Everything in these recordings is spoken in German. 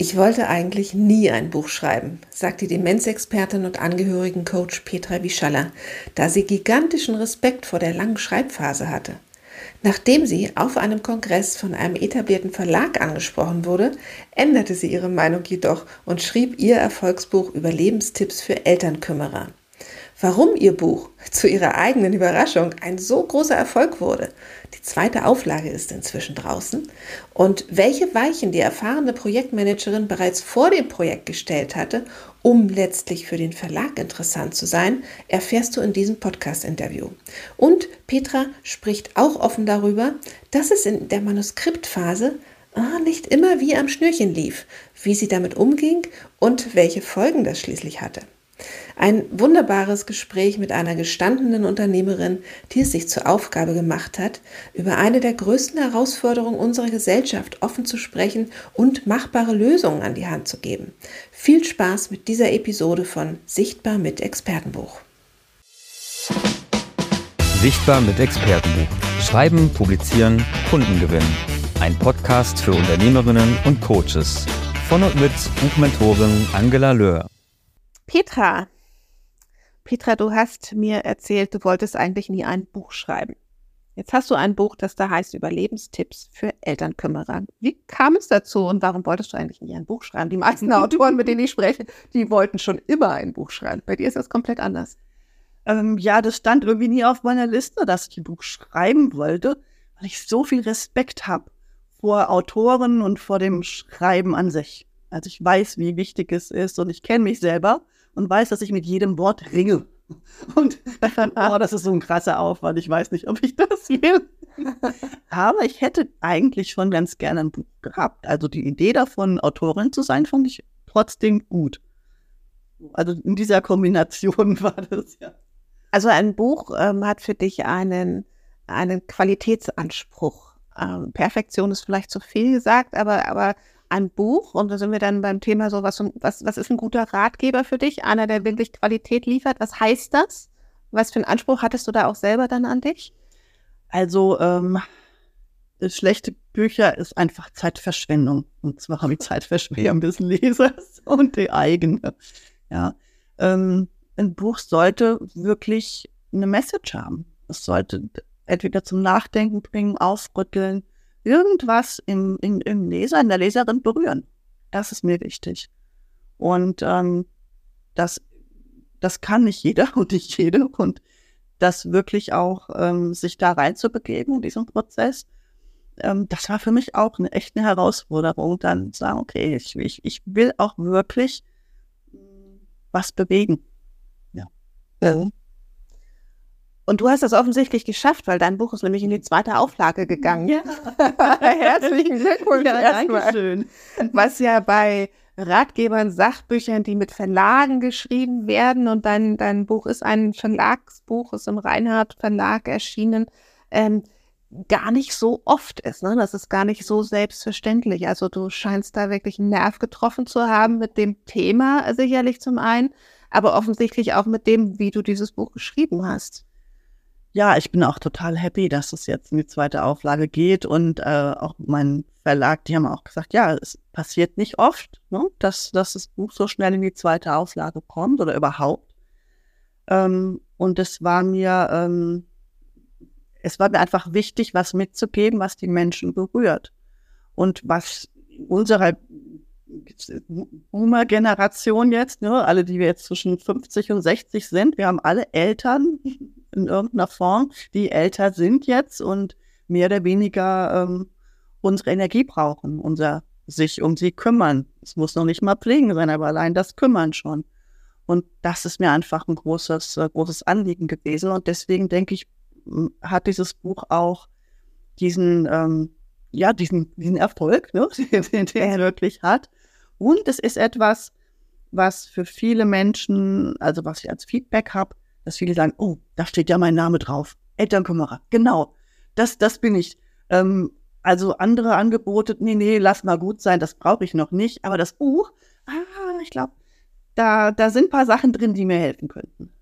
Ich wollte eigentlich nie ein Buch schreiben, sagt die Demenzexpertin und Angehörigencoach Petra Wischaller, da sie gigantischen Respekt vor der langen Schreibphase hatte. Nachdem sie auf einem Kongress von einem etablierten Verlag angesprochen wurde, änderte sie ihre Meinung jedoch und schrieb ihr Erfolgsbuch Überlebenstipps für Elternkümmerer. Warum ihr Buch zu ihrer eigenen Überraschung ein so großer Erfolg wurde, die zweite Auflage ist inzwischen draußen, und welche Weichen die erfahrene Projektmanagerin bereits vor dem Projekt gestellt hatte, um letztlich für den Verlag interessant zu sein, erfährst du in diesem Podcast-Interview. Und Petra spricht auch offen darüber, dass es in der Manuskriptphase ah, nicht immer wie am Schnürchen lief, wie sie damit umging und welche Folgen das schließlich hatte. Ein wunderbares Gespräch mit einer gestandenen Unternehmerin, die es sich zur Aufgabe gemacht hat, über eine der größten Herausforderungen unserer Gesellschaft offen zu sprechen und machbare Lösungen an die Hand zu geben. Viel Spaß mit dieser Episode von Sichtbar mit Expertenbuch. Sichtbar mit Expertenbuch. Schreiben, publizieren, Kunden gewinnen. Ein Podcast für Unternehmerinnen und Coaches. Von und mit Buchmentorin Angela Löhr. Petra, Petra, du hast mir erzählt, du wolltest eigentlich nie ein Buch schreiben. Jetzt hast du ein Buch, das da heißt Überlebenstipps für Elternkümmerer. Wie kam es dazu und warum wolltest du eigentlich nie ein Buch schreiben? Die meisten Autoren, mit denen ich spreche, die wollten schon immer ein Buch schreiben. Bei dir ist das komplett anders. Ähm, ja, das stand irgendwie nie auf meiner Liste, dass ich ein Buch schreiben wollte, weil ich so viel Respekt habe vor Autoren und vor dem Schreiben an sich. Also ich weiß, wie wichtig es ist und ich kenne mich selber und weiß, dass ich mit jedem Wort ringe. Und oh, das ist so ein krasser Aufwand. Ich weiß nicht, ob ich das will. Aber ich hätte eigentlich schon ganz gerne ein Buch gehabt. Also die Idee davon, Autorin zu sein, fand ich trotzdem gut. Also in dieser Kombination war das ja. Also ein Buch ähm, hat für dich einen, einen Qualitätsanspruch. Ähm, Perfektion ist vielleicht zu viel gesagt, aber, aber ein Buch, und da sind wir dann beim Thema so, was, was, was ist ein guter Ratgeber für dich? Einer, der wirklich Qualität liefert. Was heißt das? Was für einen Anspruch hattest du da auch selber dann an dich? Also, ähm, schlechte Bücher ist einfach Zeitverschwendung. Und zwar habe ich Zeitverschwendung des Lesers und die eigene. Ja. Ähm, ein Buch sollte wirklich eine Message haben. Es sollte entweder zum Nachdenken bringen, aufrütteln, irgendwas im, im, im Leser, in der Leserin berühren. Das ist mir wichtig. Und ähm, das, das kann nicht jeder und nicht jede. Und das wirklich auch ähm, sich da reinzubegeben in diesen Prozess, ähm, das war für mich auch eine echte Herausforderung, dann zu sagen, okay, ich, ich, ich will auch wirklich was bewegen. Ja. ja. Und du hast das offensichtlich geschafft, weil dein Buch ist nämlich in die zweite Auflage gegangen. Ja. Herzlichen Glückwunsch. Ja, danke schön. Was ja bei Ratgebern, Sachbüchern, die mit Verlagen geschrieben werden und dein, dein Buch ist ein Verlagsbuch, ist im Reinhardt Verlag erschienen, ähm, gar nicht so oft ist. Ne? Das ist gar nicht so selbstverständlich. Also du scheinst da wirklich einen Nerv getroffen zu haben mit dem Thema sicherlich zum einen, aber offensichtlich auch mit dem, wie du dieses Buch geschrieben hast ja, ich bin auch total happy, dass es jetzt in die zweite Auflage geht und äh, auch mein Verlag, die haben auch gesagt, ja, es passiert nicht oft, ne, dass, dass das Buch so schnell in die zweite Auflage kommt oder überhaupt. Ähm, und es war mir, ähm, es war mir einfach wichtig, was mitzugeben, was die Menschen berührt und was unserer Boomer-Generation jetzt, ne, alle, die wir jetzt zwischen 50 und 60 sind, wir haben alle Eltern, in irgendeiner Form, die älter sind jetzt und mehr oder weniger ähm, unsere Energie brauchen, unser sich um sie kümmern. Es muss noch nicht mal pflegen sein, aber allein das Kümmern schon. Und das ist mir einfach ein großes, äh, großes Anliegen gewesen. Und deswegen denke ich, hat dieses Buch auch diesen, ähm, ja, diesen, diesen Erfolg, ne, den, den er wirklich hat. Und es ist etwas, was für viele Menschen, also was ich als Feedback habe, dass viele sagen, oh, da steht ja mein Name drauf. Elternkümmerer, genau. Das, das bin ich. Ähm, also andere Angebote, nee, nee, lass mal gut sein, das brauche ich noch nicht. Aber das Buch, ah, ich glaube, da, da sind ein paar Sachen drin, die mir helfen könnten.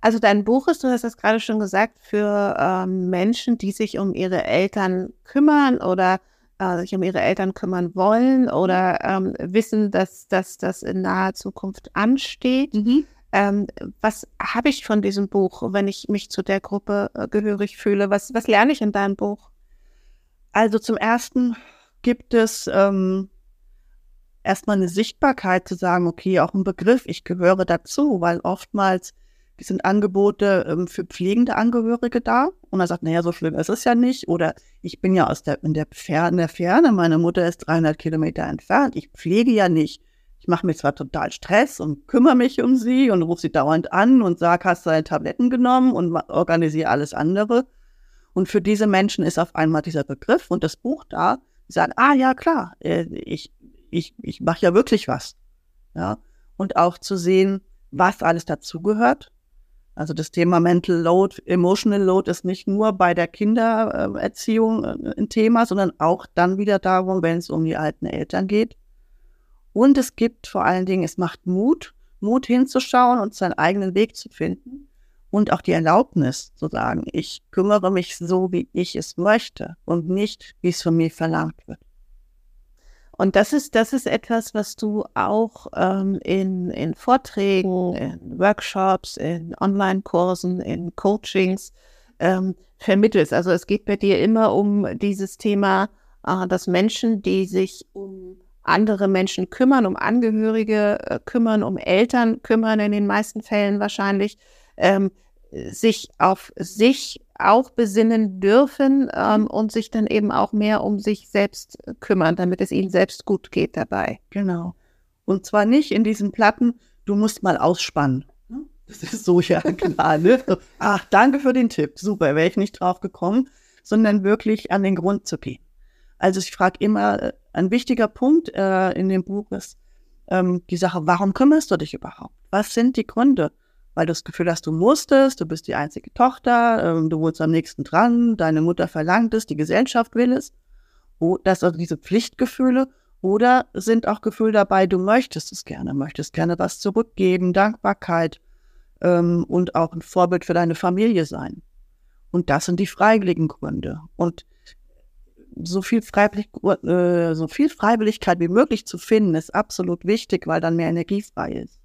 Also dein Buch ist, du hast das gerade schon gesagt, für ähm, Menschen, die sich um ihre Eltern kümmern oder äh, sich um ihre Eltern kümmern wollen oder ähm, wissen, dass, dass das in naher Zukunft ansteht. Mhm. Ähm, was habe ich von diesem Buch, wenn ich mich zu der Gruppe äh, gehörig fühle? Was, was lerne ich in deinem Buch? Also zum Ersten gibt es ähm, erstmal eine Sichtbarkeit zu sagen, okay, auch ein Begriff, ich gehöre dazu, weil oftmals sind Angebote ähm, für pflegende Angehörige da und er sagt, naja, so schlimm ist es ja nicht oder ich bin ja aus der, in der Ferne, der Ferne, meine Mutter ist 300 Kilometer entfernt, ich pflege ja nicht. Ich mache mir zwar total Stress und kümmere mich um sie und rufe sie dauernd an und sage, hast du deine Tabletten genommen und organisiere alles andere. Und für diese Menschen ist auf einmal dieser Begriff und das Buch da, die sagen, ah ja, klar, äh, ich, ich, ich mache ja wirklich was. Ja. Und auch zu sehen, was alles dazugehört. Also das Thema Mental Load, Emotional Load ist nicht nur bei der Kindererziehung äh, ein Thema, sondern auch dann wieder darum, wenn es um die alten Eltern geht. Und es gibt vor allen Dingen, es macht Mut, Mut hinzuschauen und seinen eigenen Weg zu finden und auch die Erlaubnis zu sagen, ich kümmere mich so, wie ich es möchte und nicht, wie es von mir verlangt wird. Und das ist, das ist etwas, was du auch ähm, in, in Vorträgen, in Workshops, in Online-Kursen, in Coachings ähm, vermittelst. Also es geht bei dir immer um dieses Thema, äh, dass Menschen, die sich um andere Menschen kümmern, um Angehörige äh, kümmern, um Eltern kümmern, in den meisten Fällen wahrscheinlich, ähm, sich auf sich auch besinnen dürfen ähm, mhm. und sich dann eben auch mehr um sich selbst kümmern, damit es ihnen selbst gut geht dabei. Genau. Und zwar nicht in diesen Platten, du musst mal ausspannen. Ne? Das ist so ja klar, ne? Ach, danke für den Tipp. Super, wäre ich nicht drauf gekommen, sondern wirklich an den Grund zu gehen. Also ich frage immer, äh, ein wichtiger Punkt äh, in dem Buch ist ähm, die Sache, warum kümmerst du dich überhaupt? Was sind die Gründe? weil du das Gefühl hast, du musstest, du bist die einzige Tochter, ähm, du wohnst am nächsten dran, deine Mutter verlangt es, die Gesellschaft will es. Oh, das also diese Pflichtgefühle. Oder sind auch Gefühle dabei, du möchtest es gerne, möchtest gerne was zurückgeben, Dankbarkeit ähm, und auch ein Vorbild für deine Familie sein. Und das sind die freiwilligen Gründe. Und so viel, äh, so viel Freiwilligkeit wie möglich zu finden, ist absolut wichtig, weil dann mehr Energie frei ist.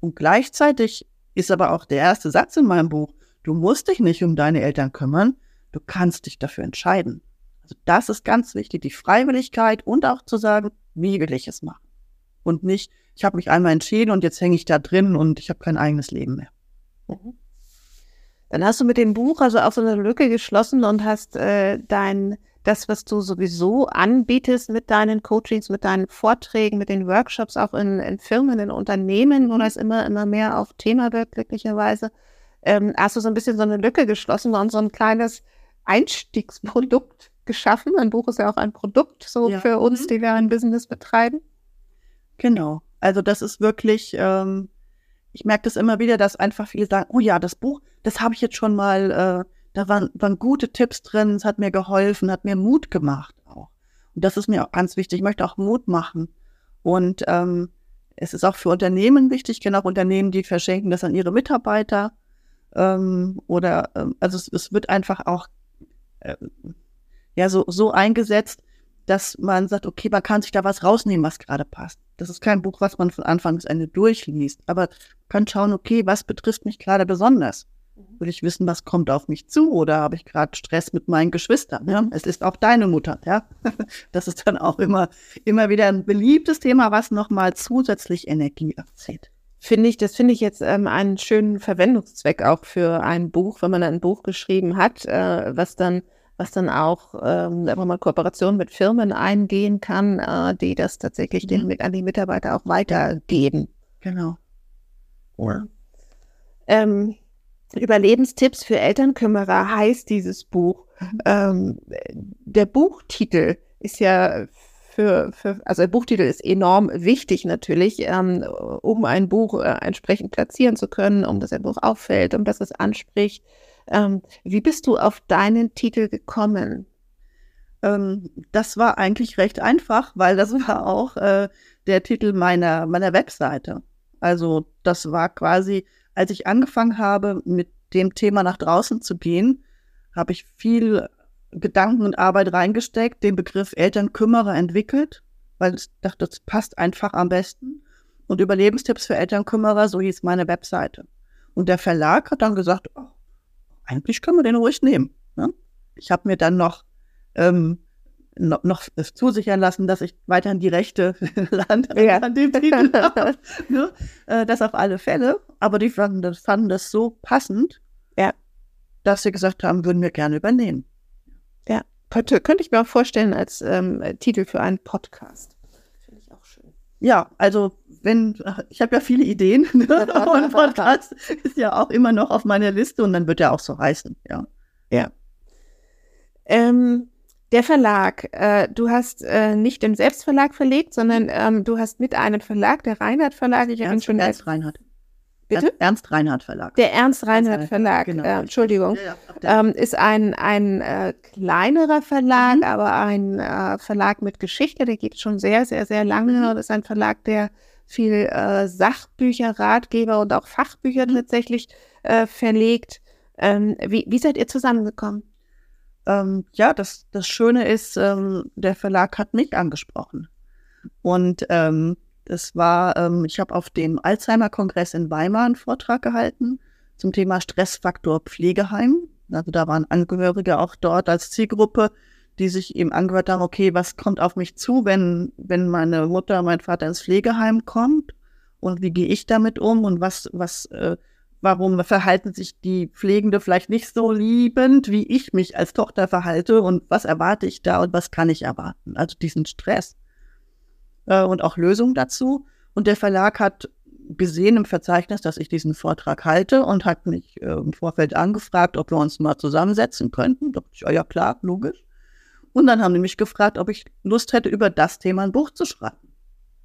Und gleichzeitig ist aber auch der erste Satz in meinem Buch. Du musst dich nicht um deine Eltern kümmern, du kannst dich dafür entscheiden. Also das ist ganz wichtig, die Freiwilligkeit und auch zu sagen, wie will ich es machen. Und nicht, ich habe mich einmal entschieden und jetzt hänge ich da drin und ich habe kein eigenes Leben mehr. Mhm. Dann hast du mit dem Buch also auch so eine Lücke geschlossen und hast äh, dein das, was du sowieso anbietest mit deinen Coachings, mit deinen Vorträgen, mit den Workshops, auch in, in Firmen, in Unternehmen, wo das immer, immer mehr auf Thema wird, glücklicherweise, ähm, hast du so ein bisschen so eine Lücke geschlossen und so ein kleines Einstiegsprodukt geschaffen. Ein Buch ist ja auch ein Produkt, so ja. für uns, mhm. die wir ein Business betreiben. Genau. Also das ist wirklich, ähm, ich merke das immer wieder, dass einfach viele sagen, oh ja, das Buch, das habe ich jetzt schon mal äh, da waren, waren gute Tipps drin, es hat mir geholfen, hat mir Mut gemacht auch. Und das ist mir auch ganz wichtig. Ich möchte auch Mut machen. Und ähm, es ist auch für Unternehmen wichtig. Ich kenne auch Unternehmen, die verschenken das an ihre Mitarbeiter. Ähm, oder ähm, also es, es, wird einfach auch äh, ja so, so eingesetzt, dass man sagt, okay, man kann sich da was rausnehmen, was gerade passt. Das ist kein Buch, was man von Anfang bis Ende durchliest, aber kann schauen, okay, was betrifft mich gerade besonders? Will ich wissen, was kommt auf mich zu oder habe ich gerade Stress mit meinen Geschwistern? Ja? Es ist auch deine Mutter, ja. Das ist dann auch immer, immer wieder ein beliebtes Thema, was nochmal zusätzlich Energie abzieht. Finde ich, das finde ich jetzt ähm, einen schönen Verwendungszweck auch für ein Buch, wenn man ein Buch geschrieben hat, äh, was dann was dann auch ähm, wenn man Kooperationen mit Firmen eingehen kann, äh, die das tatsächlich mhm. den, an die Mitarbeiter auch weitergeben. Genau. Ja. Ähm, Überlebenstipps für Elternkümmerer heißt dieses Buch. Mhm. Ähm, der Buchtitel ist ja für, für, also der Buchtitel ist enorm wichtig natürlich, ähm, um ein Buch äh, entsprechend platzieren zu können, um dass ein Buch auffällt, um dass es anspricht. Ähm, wie bist du auf deinen Titel gekommen? Ähm, das war eigentlich recht einfach, weil das war auch äh, der Titel meiner, meiner Webseite. Also das war quasi als ich angefangen habe, mit dem Thema nach draußen zu gehen, habe ich viel Gedanken und Arbeit reingesteckt, den Begriff Elternkümmerer entwickelt, weil ich dachte, das passt einfach am besten. Und Überlebenstipps für Elternkümmerer, so hieß meine Webseite. Und der Verlag hat dann gesagt, oh, eigentlich können wir den ruhig nehmen. Ne? Ich habe mir dann noch, ähm, noch, noch zusichern lassen, dass ich weiterhin die Rechte lande ja. an dem Titel habe. ne? äh, das auf alle Fälle. Aber die fanden das, fanden das so passend, ja. dass sie gesagt haben, würden wir gerne übernehmen. Ja, könnte, könnte ich mir auch vorstellen als ähm, Titel für einen Podcast. Finde ich auch schön. Ja, also wenn, ich habe ja viele Ideen ne? und Podcast ist ja auch immer noch auf meiner Liste und dann wird er auch so heißen, ja. Ja. Ähm, der Verlag, äh, du hast äh, nicht im Selbstverlag verlegt, sondern ähm, du hast mit einem Verlag, der Reinhardt Verlag, ich ihn schon Ernst Reinhardt. Bitte? Ernst Reinhardt Verlag. Der Ernst Reinhardt Verlag, genau. äh, Entschuldigung, ja, ja, ähm, ist ein, ein äh, kleinerer Verlag, mhm. aber ein äh, Verlag mit Geschichte, der geht schon sehr, sehr, sehr lange. Mhm. Das ist ein Verlag, der viel äh, Sachbücher, Ratgeber und auch Fachbücher mhm. tatsächlich äh, verlegt. Ähm, wie, wie seid ihr zusammengekommen? Ähm, ja, das, das Schöne ist, ähm, der Verlag hat mich angesprochen. Und ähm, das war, ähm, ich habe auf dem Alzheimer-Kongress in Weimar einen Vortrag gehalten zum Thema Stressfaktor Pflegeheim. Also da waren Angehörige auch dort als Zielgruppe, die sich eben angehört haben, okay, was kommt auf mich zu, wenn, wenn meine Mutter, mein Vater ins Pflegeheim kommt und wie gehe ich damit um und was, was, äh, warum verhalten sich die Pflegende vielleicht nicht so liebend, wie ich mich als Tochter verhalte und was erwarte ich da und was kann ich erwarten? Also diesen Stress äh, und auch Lösungen dazu. Und der Verlag hat gesehen im Verzeichnis, dass ich diesen Vortrag halte und hat mich äh, im Vorfeld angefragt, ob wir uns mal zusammensetzen könnten. Da dachte ich, oh ja klar, logisch. Und dann haben die mich gefragt, ob ich Lust hätte, über das Thema ein Buch zu schreiben.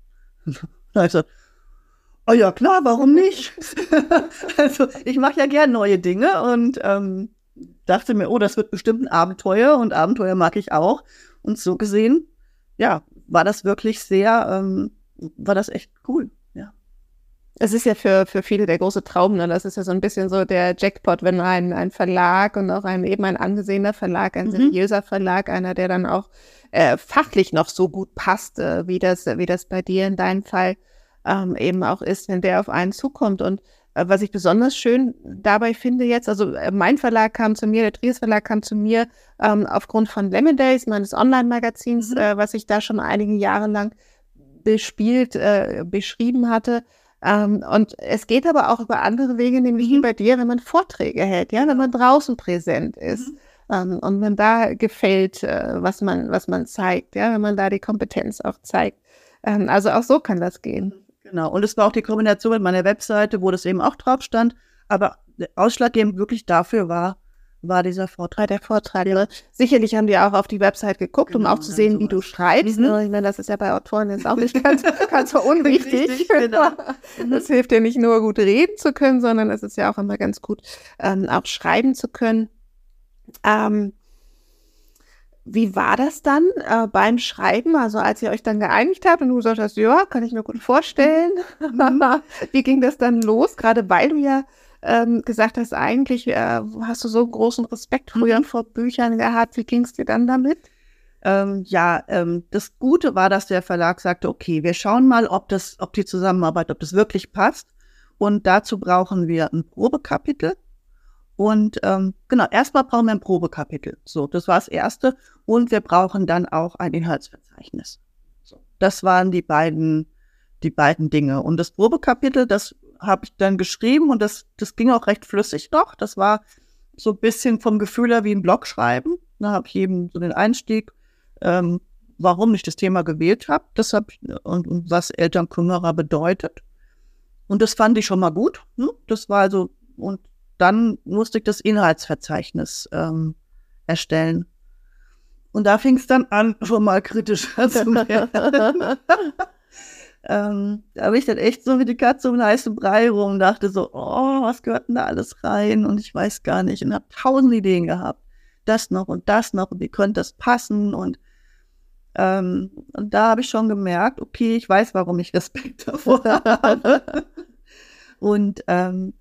da habe ich gesagt, oh ja, klar, warum nicht? also ich mache ja gern neue Dinge und ähm, dachte mir, oh, das wird bestimmt ein Abenteuer und Abenteuer mag ich auch. Und so gesehen, ja, war das wirklich sehr, ähm, war das echt cool. Es ist ja für, für viele der große Traum, ne? das ist ja so ein bisschen so der Jackpot, wenn ein, ein Verlag und auch ein eben ein angesehener Verlag, ein mhm. seriöser Verlag, einer, der dann auch äh, fachlich noch so gut passt, äh, wie, das, wie das bei dir in deinem Fall ähm, eben auch ist, wenn der auf einen zukommt. Und äh, was ich besonders schön dabei finde jetzt, also äh, mein Verlag kam zu mir, der Trias Verlag kam zu mir ähm, aufgrund von Lemon Days, meines Online-Magazins, mhm. äh, was ich da schon einige Jahre lang bespielt, äh, beschrieben hatte. Ähm, und es geht aber auch über andere Wege, nämlich mhm. wie bei dir, wenn man Vorträge hält, ja, wenn man draußen präsent ist. Mhm. Ähm, und wenn da gefällt, äh, was man, was man zeigt, ja, wenn man da die Kompetenz auch zeigt. Ähm, also auch so kann das gehen. Genau. Und es war auch die Kombination mit meiner Webseite, wo das eben auch drauf stand. Aber ausschlaggebend wirklich dafür war, war dieser Vortrag. Der Vortrag. Ja. Sicherlich haben die auch auf die Website geguckt, genau, um auch zu sehen, wie du schreibst. Mhm. Ich meine, das ist ja bei Autoren jetzt auch nicht ganz, ganz so unwichtig. Richtig, genau. Das hilft ja nicht nur gut reden zu können, sondern es ist ja auch immer ganz gut, ähm, auch schreiben zu können. Ähm, wie war das dann äh, beim Schreiben? Also als ihr euch dann geeinigt habt und du gesagt hast, ja, kann ich mir gut vorstellen. Mhm. wie ging das dann los? Gerade weil du ja ähm, gesagt hast, eigentlich äh, hast du so großen Respekt früher mhm. vor Büchern gehabt. Wie ging es dir dann damit? Ähm, ja, ähm, das Gute war, dass der Verlag sagte, okay, wir schauen mal, ob das, ob die Zusammenarbeit, ob das wirklich passt. Und dazu brauchen wir ein Probekapitel. Und ähm, genau, erstmal brauchen wir ein Probekapitel. So, das war das Erste. Und wir brauchen dann auch ein Inhaltsverzeichnis. So, das waren die beiden, die beiden Dinge. Und das Probekapitel, das habe ich dann geschrieben und das, das ging auch recht flüssig noch. Das war so ein bisschen vom Gefühl her wie ein Blog schreiben. Da habe ich eben so den Einstieg, ähm, warum ich das Thema gewählt habe, das hab ich, und, und was Elternkümmerer bedeutet. Und das fand ich schon mal gut. Ne? Das war also, und dann musste ich das Inhaltsverzeichnis ähm, erstellen. Und da fing es dann an, schon mal kritischer zu werden. Ähm, da habe ich dann echt so wie die Katze um den heißen Brei rum, dachte so, oh, was gehört denn da alles rein? Und ich weiß gar nicht. Und habe tausend Ideen gehabt. Das noch und das noch und wie könnte das passen? Und, ähm, und da habe ich schon gemerkt, okay, ich weiß, warum ich Respekt davor habe. und ähm,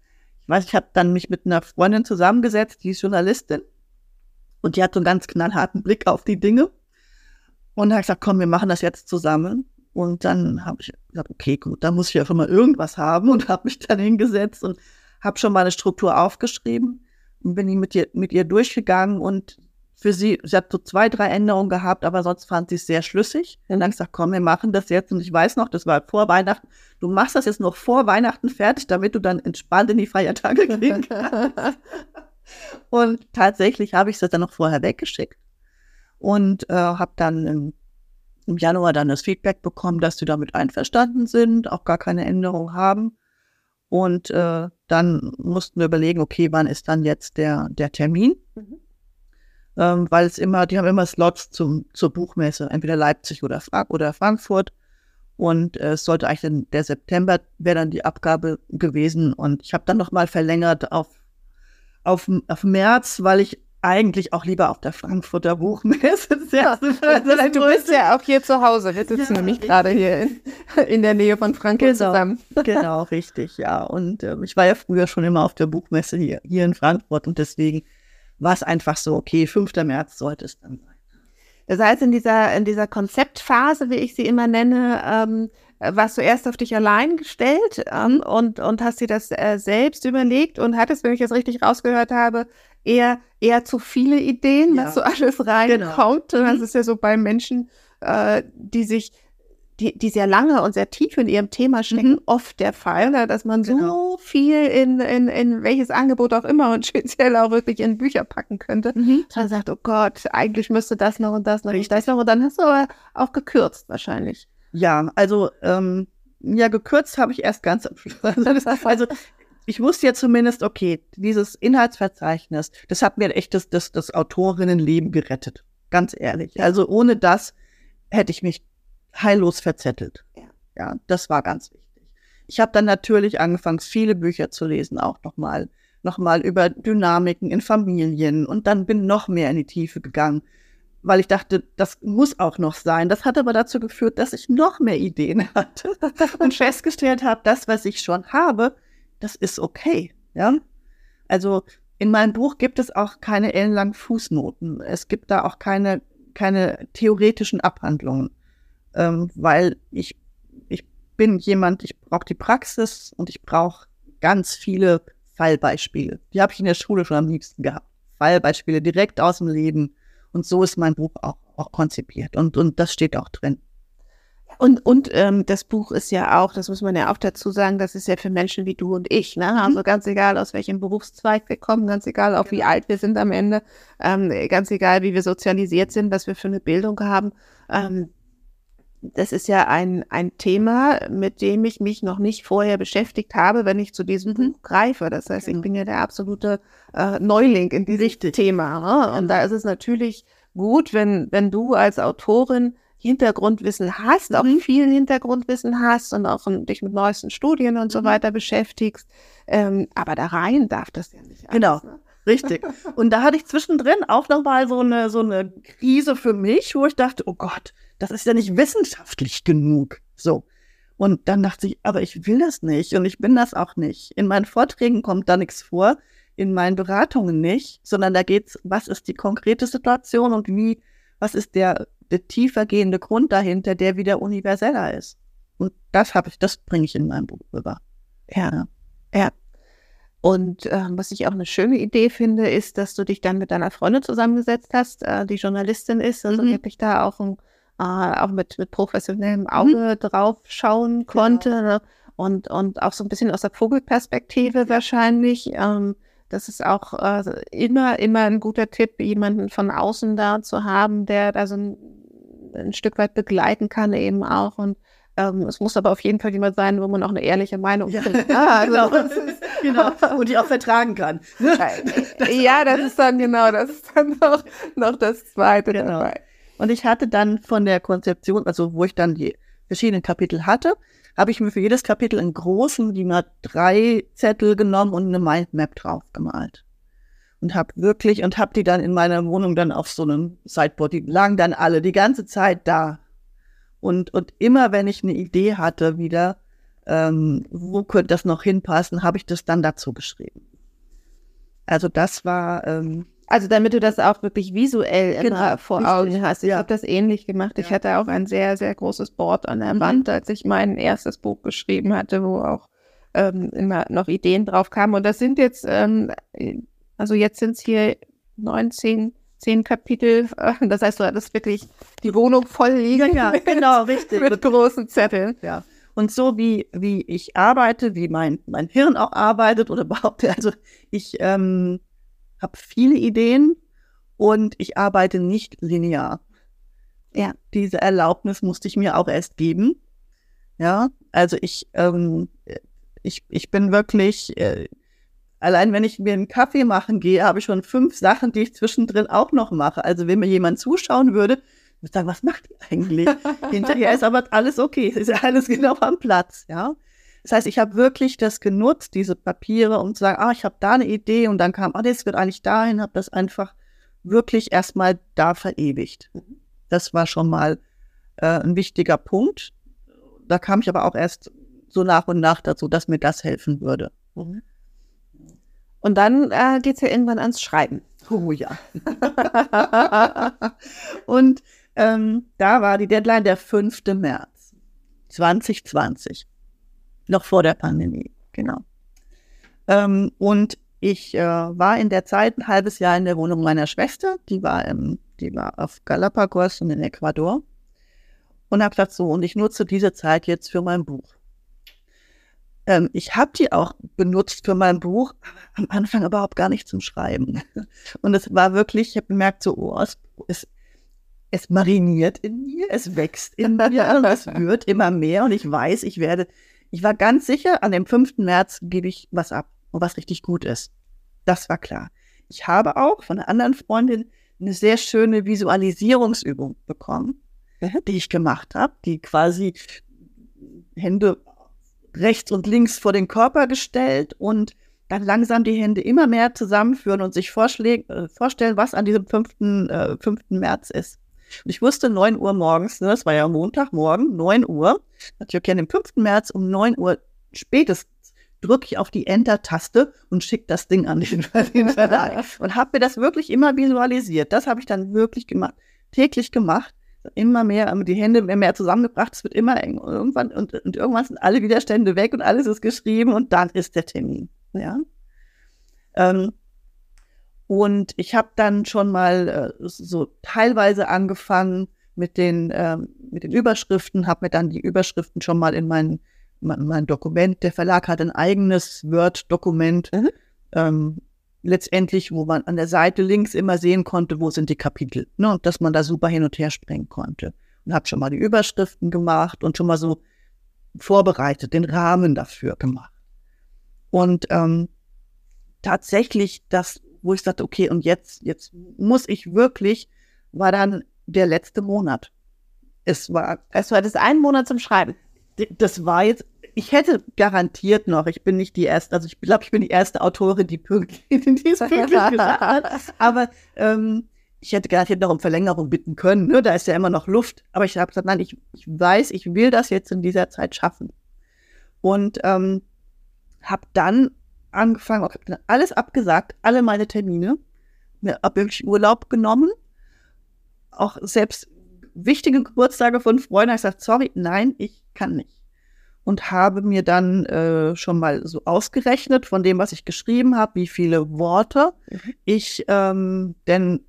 weiß, ich habe dann mich mit einer Freundin zusammengesetzt, die ist Journalistin. Und die hat so einen ganz knallharten Blick auf die Dinge. Und hat gesagt, komm, wir machen das jetzt zusammen. Und dann habe ich gesagt, okay, gut, da muss ich ja schon mal irgendwas haben und habe mich dann hingesetzt und habe schon mal eine Struktur aufgeschrieben und bin mit ihr, mit ihr durchgegangen und für sie, sie hat so zwei, drei Änderungen gehabt, aber sonst fand sie es sehr schlüssig. Dann habe ich gesagt, komm, wir machen das jetzt. Und ich weiß noch, das war vor Weihnachten. Du machst das jetzt noch vor Weihnachten fertig, damit du dann entspannt in die Feiertage gehen kannst. und tatsächlich habe ich es dann noch vorher weggeschickt und äh, habe dann im, im, Januar dann das Feedback bekommen, dass sie damit einverstanden sind, auch gar keine Änderung haben. Und äh, dann mussten wir überlegen, okay, wann ist dann jetzt der, der Termin? Mhm ähm, weil es immer, die haben immer Slots zum, zur Buchmesse, entweder Leipzig oder, Fra oder Frankfurt. Und äh, es sollte eigentlich dann, der September wäre dann die Abgabe gewesen. Und ich habe dann nochmal verlängert auf, auf, auf März, weil ich eigentlich auch lieber auf der Frankfurter Buchmesse ja, Du bist ja auch hier zu Hause. Wir sitzen ja, nämlich gerade hier in, in, der Nähe von Frankfurt genau, zusammen. Genau, richtig, ja. Und äh, ich war ja früher schon immer auf der Buchmesse hier, hier in Frankfurt und deswegen war es einfach so, okay, 5. März sollte es dann sein. Das heißt, in dieser, in dieser Konzeptphase, wie ich sie immer nenne, ähm, warst du erst auf dich allein gestellt ähm, und, und hast dir das äh, selbst überlegt und hattest, wenn ich das richtig rausgehört habe, eher, eher zu viele Ideen, ja. was so alles reinkommt. Genau. Das mhm. ist ja so bei Menschen, äh, die sich die, die sehr lange und sehr tief in ihrem Thema stecken, mhm. oft der Fall, ne? dass man genau. so viel in, in, in welches Angebot auch immer und speziell auch wirklich in Bücher packen könnte. Mhm. Man sagt, oh Gott, eigentlich müsste das noch und das noch und das noch. Und dann hast du aber auch gekürzt wahrscheinlich. Ja, also ähm, ja, gekürzt habe ich erst ganz am Schluss. Also ich wusste ja zumindest, okay, dieses Inhaltsverzeichnis, das hat mir echt das, das, das Autorinnenleben gerettet. Ganz ehrlich. Also ohne das hätte ich mich heillos verzettelt. Ja, ja das war ganz wichtig. Ich habe dann natürlich angefangen, viele Bücher zu lesen, auch nochmal nochmal über Dynamiken in Familien und dann bin noch mehr in die Tiefe gegangen, weil ich dachte, das muss auch noch sein. Das hat aber dazu geführt, dass ich noch mehr Ideen hatte und festgestellt habe, das, was ich schon habe, das ist okay. Ja, also in meinem Buch gibt es auch keine ellenlangen Fußnoten. Es gibt da auch keine keine theoretischen Abhandlungen ähm, weil ich, ich bin jemand, ich brauche die Praxis und ich brauche ganz viele Fallbeispiele. Die habe ich in der Schule schon am liebsten gehabt. Fallbeispiele direkt aus dem Leben. Und so ist mein Buch auch, auch konzipiert. Und, und das steht auch drin. Und, und ähm, das Buch ist ja auch, das muss man ja auch dazu sagen, das ist ja für Menschen wie du und ich. Ne? Mhm. Also ganz egal, aus welchem Berufszweig wir kommen, ganz egal, auch genau. wie alt wir sind am Ende, ähm, ganz egal, wie wir sozialisiert sind, was wir für eine Bildung haben. Ähm, das ist ja ein, ein Thema, mit dem ich mich noch nicht vorher beschäftigt habe, wenn ich zu diesem mhm. Buch greife. Das heißt, genau. ich bin ja der absolute äh, Neuling in diesem Richtig. Thema. Ne? Und genau. da ist es natürlich gut, wenn, wenn du als Autorin Hintergrundwissen hast, auch mhm. viel Hintergrundwissen hast und auch dich mit neuesten Studien und so mhm. weiter beschäftigst. Ähm, aber da rein darf das ja nicht. Alles, genau. Ne? Richtig. Und da hatte ich zwischendrin auch nochmal so eine, so eine Krise für mich, wo ich dachte, oh Gott, das ist ja nicht wissenschaftlich genug. So. Und dann dachte ich, aber ich will das nicht und ich bin das auch nicht. In meinen Vorträgen kommt da nichts vor, in meinen Beratungen nicht, sondern da geht's, was ist die konkrete Situation und wie, was ist der, der tiefer gehende Grund dahinter, der wieder universeller ist. Und das habe ich, das bringe ich in meinem Buch rüber. Ja. Ja. Und äh, was ich auch eine schöne Idee finde, ist, dass du dich dann mit deiner Freundin zusammengesetzt hast, äh, die Journalistin ist, also mhm. wirklich da auch ein äh, auch mit, mit professionellem mhm. Auge mhm. drauf schauen genau. konnte genau. ne? und, und auch so ein bisschen aus der Vogelperspektive wahrscheinlich. Ähm, das ist auch äh, immer, immer ein guter Tipp, jemanden von außen da zu haben, der da so ein, ein Stück weit begleiten kann eben auch und ähm, es muss aber auf jeden Fall jemand sein, wo man auch eine ehrliche Meinung ja. findet. Ah, also, genau. Und die auch vertragen kann. ja, das ist dann genau, das ist dann noch, noch das Zweite genau. dabei. Und ich hatte dann von der Konzeption, also wo ich dann die verschiedenen Kapitel hatte, habe ich mir für jedes Kapitel einen großen mal drei Zettel genommen und eine Mindmap drauf gemalt. Und habe wirklich, und habe die dann in meiner Wohnung dann auf so einem Sideboard, die lagen dann alle die ganze Zeit da. Und, und immer wenn ich eine Idee hatte wieder, ähm, wo könnte das noch hinpassen, habe ich das dann dazu geschrieben. Also das war, ähm, Also damit du das auch wirklich visuell Genau, vor richtig, Augen hast. Ich ja. habe das ähnlich gemacht. Ich Ja. hatte auch ein sehr, sehr großes Board an der Mhm. Wand, als ich mein erstes Buch geschrieben hatte, wo auch ähm, immer noch Ideen drauf kamen. Und das sind jetzt, ähm, also jetzt sind es hier 19, 10 Kapitel. Das heißt, du hattest wirklich die Wohnung voll liegen Ja, mit, genau, richtig. mit großen Zetteln. Ja. Und so wie, wie ich arbeite, wie mein, mein Hirn auch arbeitet oder überhaupt, also ich ähm, habe viele Ideen und ich arbeite nicht linear. Ja. Diese Erlaubnis musste ich mir auch erst geben. Ja, also ich, ähm, ich, ich bin wirklich, äh, allein wenn ich mir einen Kaffee machen gehe, habe ich schon fünf Sachen, die ich zwischendrin auch noch mache. Also wenn mir jemand zuschauen würde, würde ich sagen, was macht ihr eigentlich? Hinterher ist aber alles okay, ist ja alles genau am Platz, ja. Das heißt, ich habe wirklich das genutzt, diese Papiere, um zu sagen, ah, ich habe da eine Idee und dann kam, ah, das wird eigentlich dahin, habe das einfach wirklich erstmal da verewigt. Das war schon mal äh, ein wichtiger Punkt. Da kam ich aber auch erst so nach und nach dazu, dass mir das helfen würde. Und dann äh, geht es ja irgendwann ans Schreiben. Oh ja. und ähm, da war die Deadline der 5. März 2020. Noch vor der Pandemie, genau. Ähm, und ich äh, war in der Zeit ein halbes Jahr in der Wohnung meiner Schwester. Die war, im, die war auf Galapagos und in Ecuador. Und habe gesagt, so, und ich nutze diese Zeit jetzt für mein Buch. Ähm, ich habe die auch benutzt für mein Buch, am Anfang überhaupt gar nicht zum Schreiben. Und es war wirklich, ich habe gemerkt, so, oh, es, es, es mariniert in mir, es wächst in mir es wird immer mehr. Und ich weiß, ich werde, ich war ganz sicher, an dem 5. März gebe ich was ab und was richtig gut ist. Das war klar. Ich habe auch von einer anderen Freundin eine sehr schöne Visualisierungsübung bekommen, die ich gemacht habe, die quasi Hände rechts und links vor den Körper gestellt und dann langsam die Hände immer mehr zusammenführen und sich äh, vorstellen, was an diesem 5. Äh, 5. März ist. Und ich wusste 9 Uhr morgens, ne, das war ja Montagmorgen, 9 Uhr, natürlich okay, am 5. März um 9 Uhr spätestens drücke ich auf die Enter-Taste und schicke das Ding an den, den Verlag. und habe mir das wirklich immer visualisiert. Das habe ich dann wirklich gemacht, täglich gemacht immer mehr, die Hände mehr, mehr zusammengebracht, es wird immer eng. Und irgendwann, und, und irgendwann sind alle Widerstände weg und alles ist geschrieben und dann ist der Termin. Ja. Ähm, und ich habe dann schon mal äh, so teilweise angefangen mit den, ähm, mit den Überschriften, habe mir dann die Überschriften schon mal in mein, mein, mein Dokument, der Verlag hat ein eigenes Word-Dokument, Mhm. ähm, letztendlich, wo man an der Seite links immer sehen konnte, wo sind die Kapitel, ne, und dass man da super hin und her springen konnte. Und habe schon mal die Überschriften gemacht und schon mal so vorbereitet, den Rahmen dafür gemacht. Und ähm, tatsächlich das, wo ich sagte, okay, und jetzt, jetzt muss ich wirklich, war dann der letzte Monat. Es war, Also du hattest einen Monat zum Schreiben. das war jetzt, ich hätte garantiert noch, ich bin nicht die erste, also ich glaube, ich bin die erste Autorin, die pünktlich, die es pünktlich gesagt hat. Aber ähm, ich hätte garantiert noch um Verlängerung bitten können. Ne? Da ist ja immer noch Luft. Aber ich habe gesagt, nein, ich, ich weiß, ich will das jetzt in dieser Zeit schaffen. Und ähm, habe dann angefangen, habe dann alles abgesagt, alle meine Termine, mir habe wirklich Urlaub genommen, auch selbst wichtige Geburtstage von Freunden, habe ich gesagt, sorry, nein, ich kann nicht. Und habe mir dann äh, schon mal so ausgerechnet von dem, was ich geschrieben habe, wie viele Worte Mhm. ich ähm, denn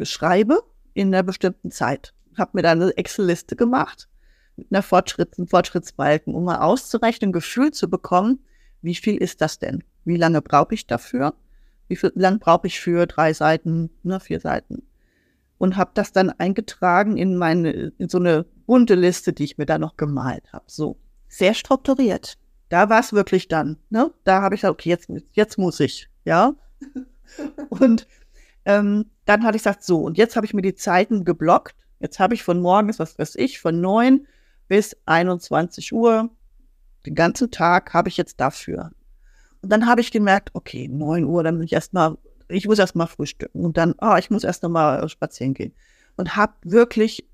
schreibe in einer bestimmten Zeit. Habe mir dann eine Excel-Liste gemacht mit einer Fortschritts einem Fortschrittsbalken, um mal auszurechnen, ein Gefühl zu bekommen, wie viel ist das denn? Wie lange brauche ich dafür? Wie viel lang brauche ich für drei Seiten, ne, vier Seiten? Und habe das dann eingetragen in meine, in so eine bunte Liste, die ich mir da noch gemalt habe. So. Sehr strukturiert. Da war es wirklich dann. Ne? Da habe ich gesagt, okay, jetzt, jetzt muss ich. Ja. und ähm, dann hatte ich gesagt, so, und jetzt habe ich mir die Zeiten geblockt. Jetzt habe ich von morgens, was weiß ich, von 9 bis 21 Uhr, den ganzen Tag habe ich jetzt dafür. Und dann habe ich gemerkt, okay, 9 Uhr, dann muss ich erstmal, ich muss erstmal frühstücken und dann, ah, ich muss erst noch mal spazieren gehen. Und habe wirklich,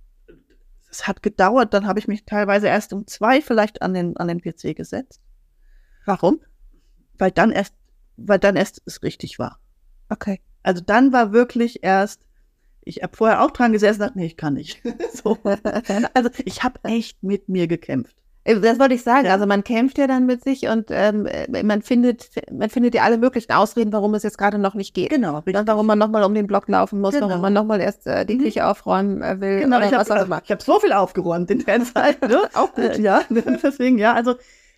es hat gedauert, dann habe ich mich teilweise erst um zwei vielleicht an den, an den PC gesetzt. Warum? Weil dann erst, weil dann erst es richtig war. Okay. Also dann war wirklich erst, ich habe vorher auch dran gesessen und dachte, nee, ich kann nicht. so. Also ich habe echt mit mir gekämpft. Äh, das wollte ich sagen. Also man kämpft ja dann mit sich und ähm, man findet, man findet ja alle möglichen Ausreden, warum es jetzt gerade noch nicht geht. Genau. Dann, warum man nochmal um den Block laufen muss, Genau. warum man nochmal erst äh, die Mhm. Küche aufräumen äh, will. Genau, ich habe immer. hab so viel aufgeräumt in der Zeit. Ne? Auch gut. Äh, ja, deswegen, ja, also,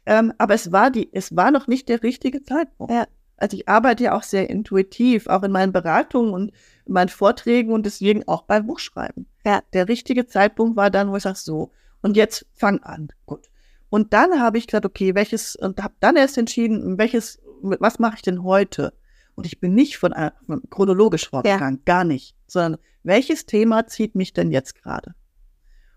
ähm, aber es war die, es war noch nicht der richtige Zeitpunkt. Ja. Also ich arbeite ja auch sehr intuitiv, auch in meinen Beratungen und in meinen Vorträgen und deswegen auch beim Buchschreiben. Ja. Der richtige Zeitpunkt war dann, wo ich sage, so, und jetzt fang an. Gut. Und dann habe ich gesagt, okay, welches, und habe dann erst entschieden, welches, was mache ich denn heute? Und ich bin nicht von, äh, chronologisch vorgegangen, gar nicht, sondern welches Thema zieht mich denn jetzt gerade?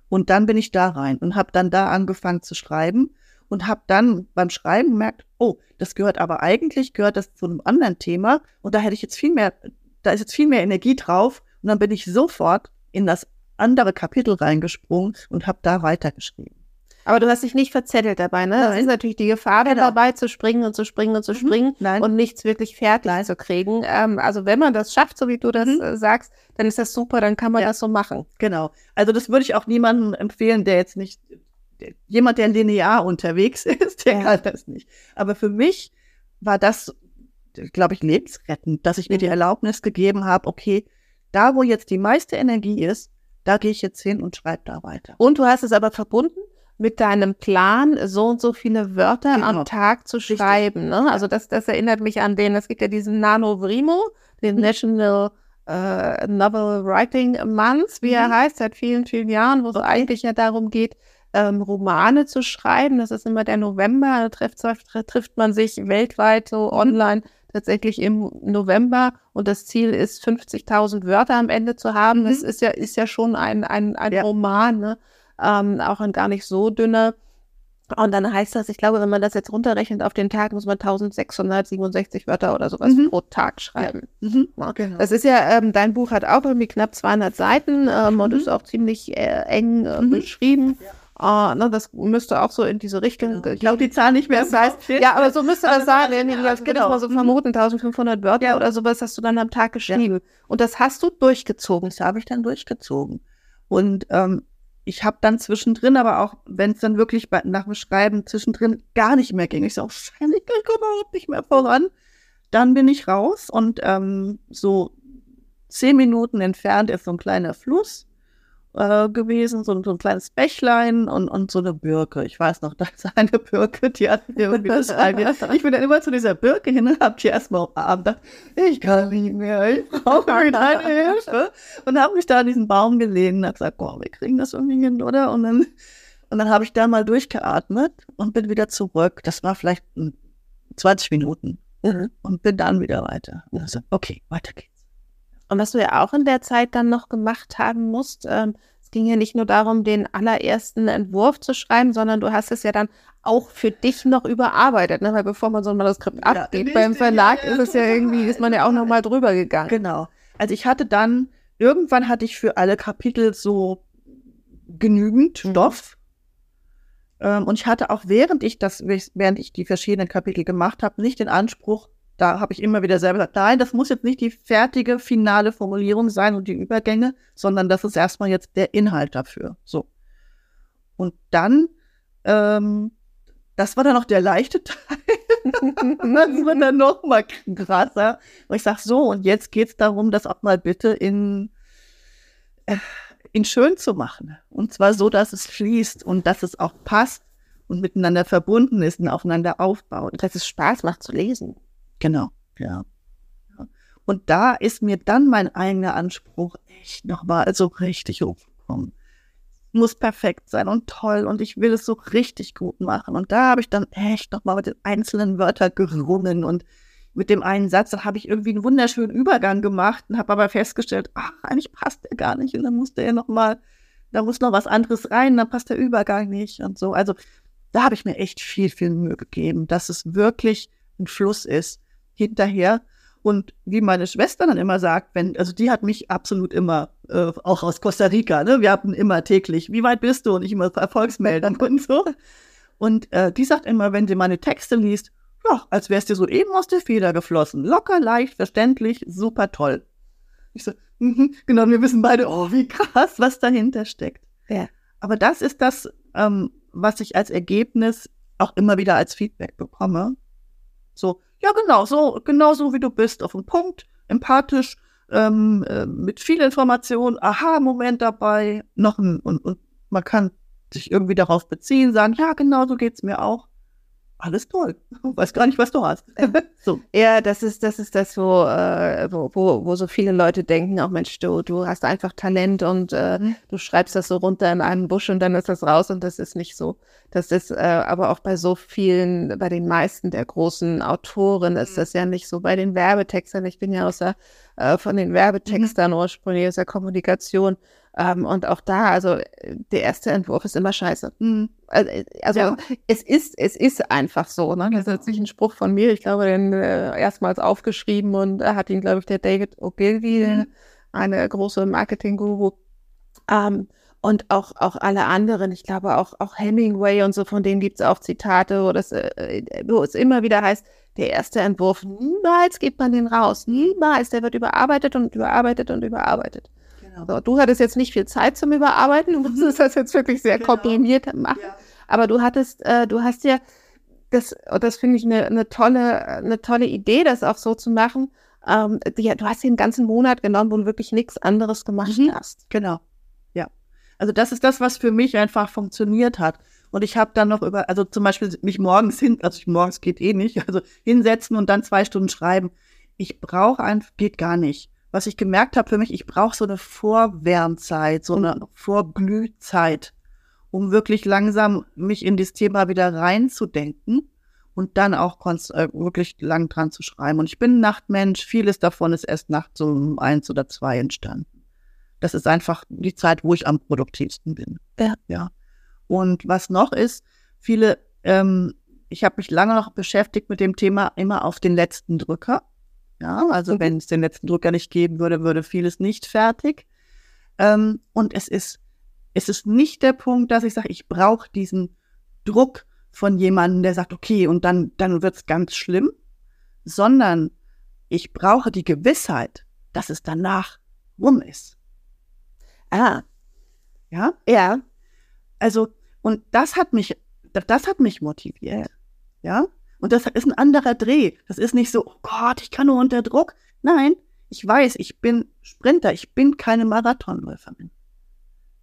Und dann bin ich da rein und habe dann da angefangen zu schreiben und habe dann beim Schreiben gemerkt, oh, das gehört aber eigentlich, gehört das zu einem anderen Thema und da hätte ich jetzt viel mehr, da ist jetzt viel mehr Energie drauf und dann bin ich sofort in das andere Kapitel reingesprungen und habe da weitergeschrieben. Aber du hast dich nicht verzettelt dabei, ne? Das Nein. ist natürlich die Gefahr Genau. dabei, zu springen und zu springen und zu Mhm. springen Nein. und nichts wirklich fertig zu kriegen. Ähm, also wenn man das schafft, so wie du das Mhm. äh, sagst, dann ist das super, dann kann man Ja. das so machen. Genau. Also das würde ich auch niemandem empfehlen, der jetzt nicht, jemand, der linear unterwegs ist, der Ja. kann das nicht. Aber für mich war das, glaube ich, lebensrettend, dass ich mir die Erlaubnis gegeben habe, okay, da wo jetzt die meiste Energie ist, da gehe ich jetzt hin und schreibe da weiter. Und du hast es aber verbunden mit deinem Plan, so und so viele Wörter Genau. am Tag zu Richtig. schreiben. Ne? Also das, das erinnert mich an den, es gibt ja diesen Nano Vrimo, den Mhm. National äh, Novel Writing Month, wie er Mhm. heißt, seit vielen, vielen Jahren, wo es eigentlich ja darum geht, ähm, Romane zu schreiben. Das ist immer der November, da trifft, trifft man sich weltweit so Mhm. online tatsächlich im November und das Ziel ist 50.000 Wörter am Ende zu haben. Das Mhm. ist ja ist ja schon ein ein, ein Ja. Roman, ne? Ähm, auch ein gar nicht so dünner. Und dann heißt das, ich glaube, wenn man das jetzt runterrechnet auf den Tag, muss man 1667 Wörter oder sowas Mhm. pro Tag schreiben. Mhm. Ja. Genau. Das ist ja, ähm, dein Buch hat auch irgendwie knapp 200 Seiten ähm, und Mhm. ist auch ziemlich äh, eng äh, Mhm. beschrieben. Äh, ne, das müsste auch so in diese Richtung. Genau. Ich glaube die Zahl nicht mehr. Das heißt, ja, aber so müsste das Also, sein. ja, Irgendwie, das genau. mal so Mhm. vermuten, 1500 Wörter Ja. oder sowas hast du dann am Tag geschrieben. Und das hast du durchgezogen. Das habe ich dann durchgezogen. Und ähm, ich habe dann zwischendrin, aber auch wenn es dann wirklich nach dem Schreiben zwischendrin gar nicht mehr ging, ich so, scheiße, ich komme überhaupt nicht mehr voran. Dann bin ich raus und ähm, so zehn Minuten entfernt ist so ein kleiner Fluss äh, gewesen, so, so ein kleines Bächlein und, und so eine Birke. Ich weiß noch, da ist eine Birke, die hat mir irgendwie das reinge- Ich bin dann immer zu dieser Birke hin und hab die erstmal umarmt. dachte, Ich kann nicht mehr, ich brauche deine Hilfe. Und habe mich da an diesen Baum gelehnt und hab gesagt, boah, wir kriegen das irgendwie hin, oder? Und dann, und dann habe ich da mal durchgeatmet und bin wieder zurück. Das war vielleicht hm, 20 Minuten. Und bin dann wieder weiter. Also, okay, weiter geht's. Und was du ja auch in der Zeit dann noch gemacht haben musst, ähm, es ging ja nicht nur darum, den allerersten Entwurf zu schreiben, sondern du hast es ja dann auch für dich noch überarbeitet, ne? weil bevor man so ein Manuskript Ja, abgeht beim Verlag, ja, ist es ja irgendwie, ist man ja auch noch mal drüber gegangen. Genau. Also ich hatte dann, irgendwann hatte ich für alle Kapitel so genügend Mhm. Stoff. Ähm, und ich hatte auch, während ich das, während ich die verschiedenen Kapitel gemacht habe, nicht den Anspruch, da habe ich immer wieder selber gesagt, nein, das muss jetzt nicht die fertige finale Formulierung sein und die Übergänge, sondern das ist erstmal jetzt der Inhalt dafür. So. Und dann, ähm, das war dann noch der leichte Teil. das wird dann noch mal krasser. Und ich sag so, und jetzt geht's darum, das auch mal bitte in, äh, in schön zu machen. Und zwar so, dass es fließt und dass es auch passt und miteinander verbunden ist und aufeinander aufbaut. Dass es Spaß macht zu lesen. Genau, ja. Und da ist mir dann mein eigener Anspruch echt nochmal so richtig hochgekommen. Muss perfekt sein und toll und ich will es so richtig gut machen. Und da habe ich dann echt nochmal mit den einzelnen Wörtern gerungen und mit dem einen Satz, dann habe ich irgendwie einen wunderschönen Übergang gemacht und habe aber festgestellt, ach, eigentlich passt der gar nicht. Und dann musste er nochmal, da muss noch was anderes rein, dann passt der Übergang nicht und so. Also da habe ich mir echt viel, viel Mühe gegeben, dass es wirklich ein Fluss ist hinterher. Und wie meine Schwester dann immer sagt, wenn, also die hat mich absolut immer, äh, auch aus Costa Rica, ne? Wir hatten immer täglich, wie weit bist du? Und ich immer Erfolgsmeldung und so. Und äh, die sagt immer, wenn sie meine Texte liest, ja, als wär's dir so eben aus der Feder geflossen. Locker, leicht, verständlich, super toll. Ich so, mhm, genau, wir wissen beide, oh, wie krass, was dahinter steckt. Ja. Aber das ist das, ähm, was ich als Ergebnis auch immer wieder als Feedback bekomme. So, ja, genau, so, genau so wie du bist, auf den Punkt, empathisch, ähm, äh, mit viel Information, Aha-Moment dabei, noch ein, und, und man kann sich irgendwie darauf beziehen, sagen, ja, genau so geht's mir auch alles toll. Weiß gar nicht, was du hast. so. Ja, das ist, das ist das, wo, äh, wo, wo, wo so viele Leute denken, auch Mensch, du, du hast einfach Talent und äh, mhm. du schreibst das so runter in einen Busch und dann ist das raus und das ist nicht so. Das ist äh, aber auch bei so vielen, bei den meisten der großen Autoren ist mhm. das ja nicht so. Bei den Werbetextern, ich bin ja aus der, äh, von den Werbetextern mhm. ursprünglich aus der Kommunikation ähm, und auch da, also der erste Entwurf ist immer scheiße. Mhm. Also, also ja. es ist, es ist einfach so. Ne? Das ist nicht ein Spruch von mir. Ich glaube, den äh, erstmals aufgeschrieben und äh, hat ihn, glaube ich, der David Ogilvy, mhm. eine große Marketing-Guru. Ähm, und auch, auch alle anderen, ich glaube auch, auch Hemingway und so, von denen gibt es auch Zitate, wo, das, äh, wo es immer wieder heißt, der erste Entwurf, niemals gibt man den raus, niemals, der wird überarbeitet und überarbeitet und überarbeitet. Genau. So, du hattest jetzt nicht viel Zeit zum Überarbeiten, du musstest das jetzt wirklich sehr genau. komprimiert machen. Ja. Aber du hattest, äh, du hast ja, das, das finde ich eine, eine tolle, eine tolle Idee, das auch so zu machen. Ähm, die, du hast den ganzen Monat genommen, wo du wirklich nichts anderes gemacht mhm. hast. Genau. Ja. Also das ist das, was für mich einfach funktioniert hat. Und ich habe dann noch über, also zum Beispiel mich morgens hin, also morgens geht eh nicht, also hinsetzen und dann zwei Stunden schreiben. Ich brauche einfach, geht gar nicht was ich gemerkt habe für mich, ich brauche so eine Vorwärmzeit, so eine Vorglühzeit, um wirklich langsam mich in das Thema wieder reinzudenken und dann auch äh, wirklich lang dran zu schreiben. Und ich bin Nachtmensch, vieles davon ist erst nachts um eins oder zwei entstanden. Das ist einfach die Zeit, wo ich am produktivsten bin. Ja. ja. Und was noch ist, viele, ähm, ich habe mich lange noch beschäftigt mit dem Thema immer auf den letzten Drücker. Ja, also mhm. wenn es den letzten Drucker nicht geben würde, würde vieles nicht fertig. Ähm, und es ist, es ist nicht der Punkt, dass ich sage, ich brauche diesen Druck von jemandem, der sagt, okay, und dann, dann wird es ganz schlimm, sondern ich brauche die Gewissheit, dass es danach rum ist. Ah. Ja? Ja. Also, und das hat mich, das hat mich motiviert. Ja. Und das ist ein anderer Dreh. Das ist nicht so, oh Gott, ich kann nur unter Druck. Nein, ich weiß, ich bin Sprinter, ich bin keine Marathonläuferin.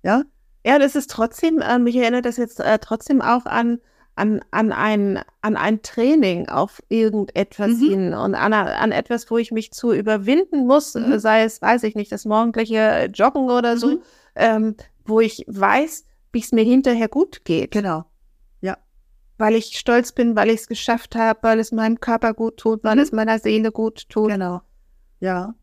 Ja? Ja, das ist trotzdem, äh, mich erinnert das jetzt äh, trotzdem auch an, an, an, ein, an ein Training auf irgendetwas mhm. hin und an, an etwas, wo ich mich zu überwinden muss, mhm. sei es, weiß ich nicht, das morgendliche Joggen oder so, mhm. ähm, wo ich weiß, wie es mir hinterher gut geht. Genau weil ich stolz bin, weil ich es geschafft habe, weil es meinem Körper gut tut, weil mhm. es meiner Seele gut tut. Genau. Ja.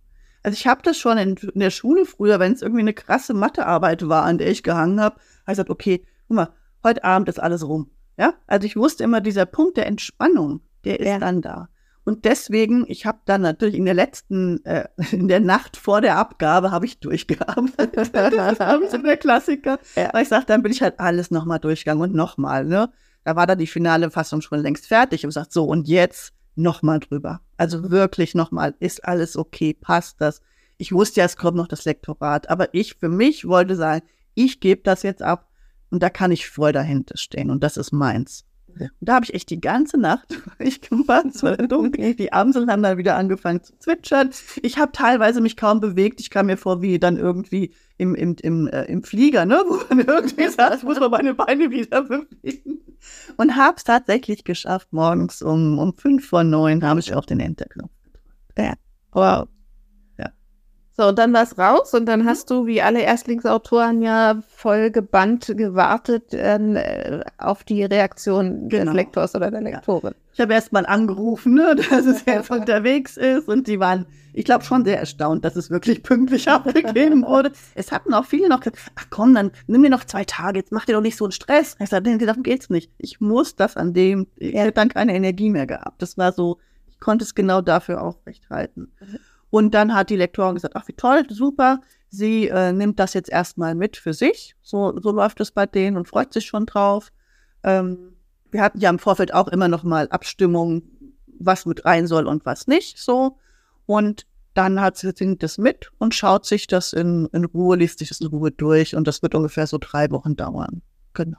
Also ich habe das schon in, in, der Schule früher, wenn es irgendwie eine krasse Mathearbeit war, an der ich gehangen habe, habe ich gesagt, okay, guck mal, heute Abend ist alles rum. Ja, also ich wusste immer, dieser Punkt der Entspannung, der ist ja. dann da. Und deswegen, ich habe dann natürlich in der letzten, äh, in der Nacht vor der Abgabe, habe ich durchgearbeitet. das ist der Klassiker. Ja. Weil ich sage, dann bin ich halt alles nochmal durchgegangen und nochmal. Ne? Da war dann die finale Fassung schon längst fertig und gesagt, so und jetzt nochmal drüber. Also wirklich nochmal, ist alles okay, passt das? Ich wusste ja, es kommt noch das Lektorat, aber ich für mich wollte sagen, ich gebe das jetzt ab und da kann ich voll dahinter stehen und das ist meins. Und da habe ich echt die ganze Nacht ich gemacht, es war dunkel, die Amseln haben dann wieder angefangen zu zwitschern. Ich habe teilweise mich kaum bewegt. Ich kam mir vor wie dann irgendwie im, im, im, äh, im Flieger, ne? wo man irgendwie sagt, muss man meine Beine wieder bewegen. Und habe es tatsächlich geschafft, morgens um, um fünf vor neun habe ich auf den Enterknopf gedrückt. Ja. Wow. So, und dann war es raus und dann mhm. hast du, wie alle Erstlingsautoren, ja voll gebannt gewartet äh, auf die Reaktion genau. des Lektors oder der Lektorin. Ja. Ich habe erst mal angerufen, ne, dass es jetzt unterwegs ist und die waren, ich glaube, schon sehr erstaunt, dass es wirklich pünktlich abgegeben wurde. Es hatten auch viele noch gesagt, ach komm, dann nimm mir noch zwei Tage, jetzt mach dir doch nicht so einen Stress. Ich sagte, nee, darum geht's nicht. Ich muss das an dem, ich hätte dann keine Energie mehr gehabt. Das war so, ich konnte es genau dafür aufrecht halten. Mhm. Und dann hat die Lektorin gesagt, ach wie toll, super, sie äh, nimmt das jetzt erstmal mit für sich. So, so läuft es bei denen und freut sich schon drauf. Ähm, wir hatten ja im Vorfeld auch immer noch mal Abstimmungen, was mit rein soll und was nicht, so. Und dann hat sie das mit und schaut sich das in, in Ruhe, liest sich das in Ruhe durch und das wird ungefähr so drei Wochen dauern. Genau.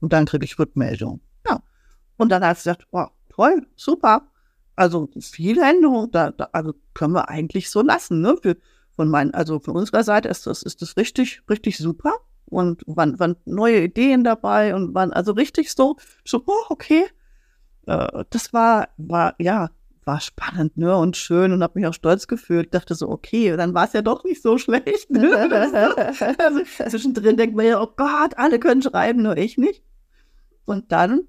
Und dann kriege ich Rückmeldung. Ja. Und dann hat sie gesagt, wow, toll, super. Also viele Änderungen, da, da, also können wir eigentlich so lassen. Ne? Für, von meinen, also von unserer Seite ist das, ist das richtig, richtig super. Und waren, waren neue Ideen dabei und waren also richtig so, so, oh, okay. Äh, das war, war, ja, war spannend, ne, und schön und habe mich auch stolz gefühlt. Ich dachte so, okay, dann war es ja doch nicht so schlecht. Ne? also, zwischendrin denkt man ja, oh Gott, alle können schreiben, nur ich nicht. Und dann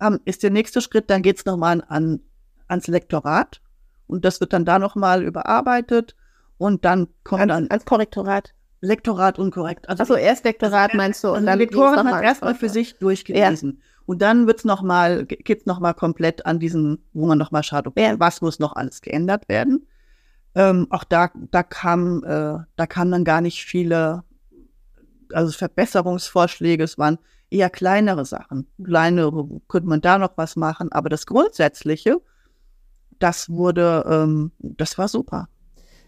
ähm, ist der nächste Schritt, dann geht es nochmal an, ans Lektorat und das wird dann da nochmal überarbeitet und dann kommt ans, dann ans Korrektorat. Lektorat und korrekt. Also, also erst Lektorat meinst du und also dann Lektorin hat erstmal für sich durchgelesen. Ja. Und dann wird's noch mal, geht's noch mal komplett an diesen, wo man noch mal schaut, okay, ja. was muss noch alles geändert werden. Ähm, auch da, da kam, äh, da kamen dann gar nicht viele, also Verbesserungsvorschläge. Es waren eher kleinere Sachen. Kleinere, könnte man da noch was machen. Aber das Grundsätzliche, das wurde, ähm, das war super.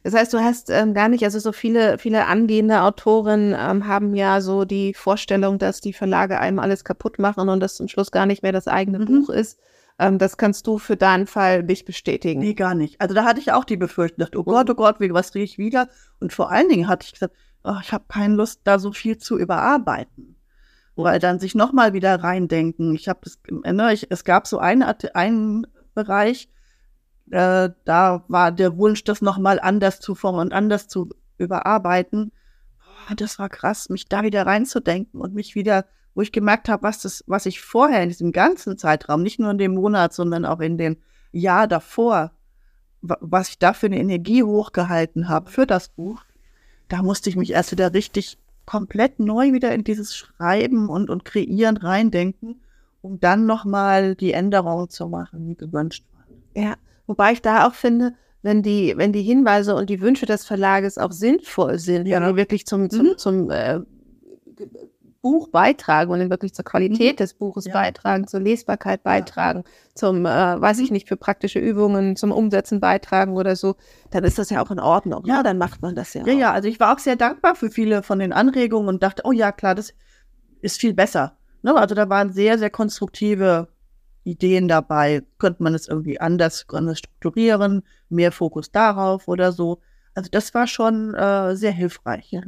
Das heißt, du hast ähm, gar nicht, also so viele, viele angehende Autoren ähm, haben ja so die Vorstellung, dass die Verlage einem alles kaputt machen und das zum Schluss gar nicht mehr das eigene mhm. Buch ist. Ähm, das kannst du für deinen Fall nicht bestätigen. Nee, gar nicht. Also da hatte ich auch die Befürchtung, dachte, oh Gott, oh Gott, was drehe ich wieder? Und vor allen Dingen hatte ich gesagt, oh, ich habe keine Lust, da so viel zu überarbeiten. Weil dann sich nochmal wieder reindenken. Ich habe es, ne, ich, es gab so einen, einen Bereich, äh, da war der Wunsch, das nochmal anders zu formen und anders zu überarbeiten. Oh, das war krass, mich da wieder reinzudenken und mich wieder, wo ich gemerkt habe, was das, was ich vorher in diesem ganzen Zeitraum, nicht nur in dem Monat, sondern auch in dem Jahr davor, was ich da für eine Energie hochgehalten habe für das Buch, da musste ich mich erst wieder richtig komplett neu wieder in dieses Schreiben und, und Kreieren reindenken, um dann nochmal die Änderungen zu machen, die gewünscht waren. Ja, Wobei ich da auch finde, wenn die, wenn die Hinweise und die Wünsche des Verlages auch sinnvoll sind, ja. wenn die wirklich zum, zum, mhm. zum äh, Buch beitragen und wirklich zur Qualität mhm. des Buches ja. beitragen, zur Lesbarkeit beitragen, ja. zum, äh, weiß ich nicht, für praktische Übungen, zum Umsetzen beitragen oder so, dann ist das ja auch in Ordnung. Ja, ne? dann macht man das ja. Ja, auch. ja, also ich war auch sehr dankbar für viele von den Anregungen und dachte, oh ja, klar, das ist viel besser. Ne? Also da waren sehr, sehr konstruktive Ideen dabei, könnte man es irgendwie anders, anders strukturieren, mehr Fokus darauf oder so. Also das war schon äh, sehr hilfreich. Ja.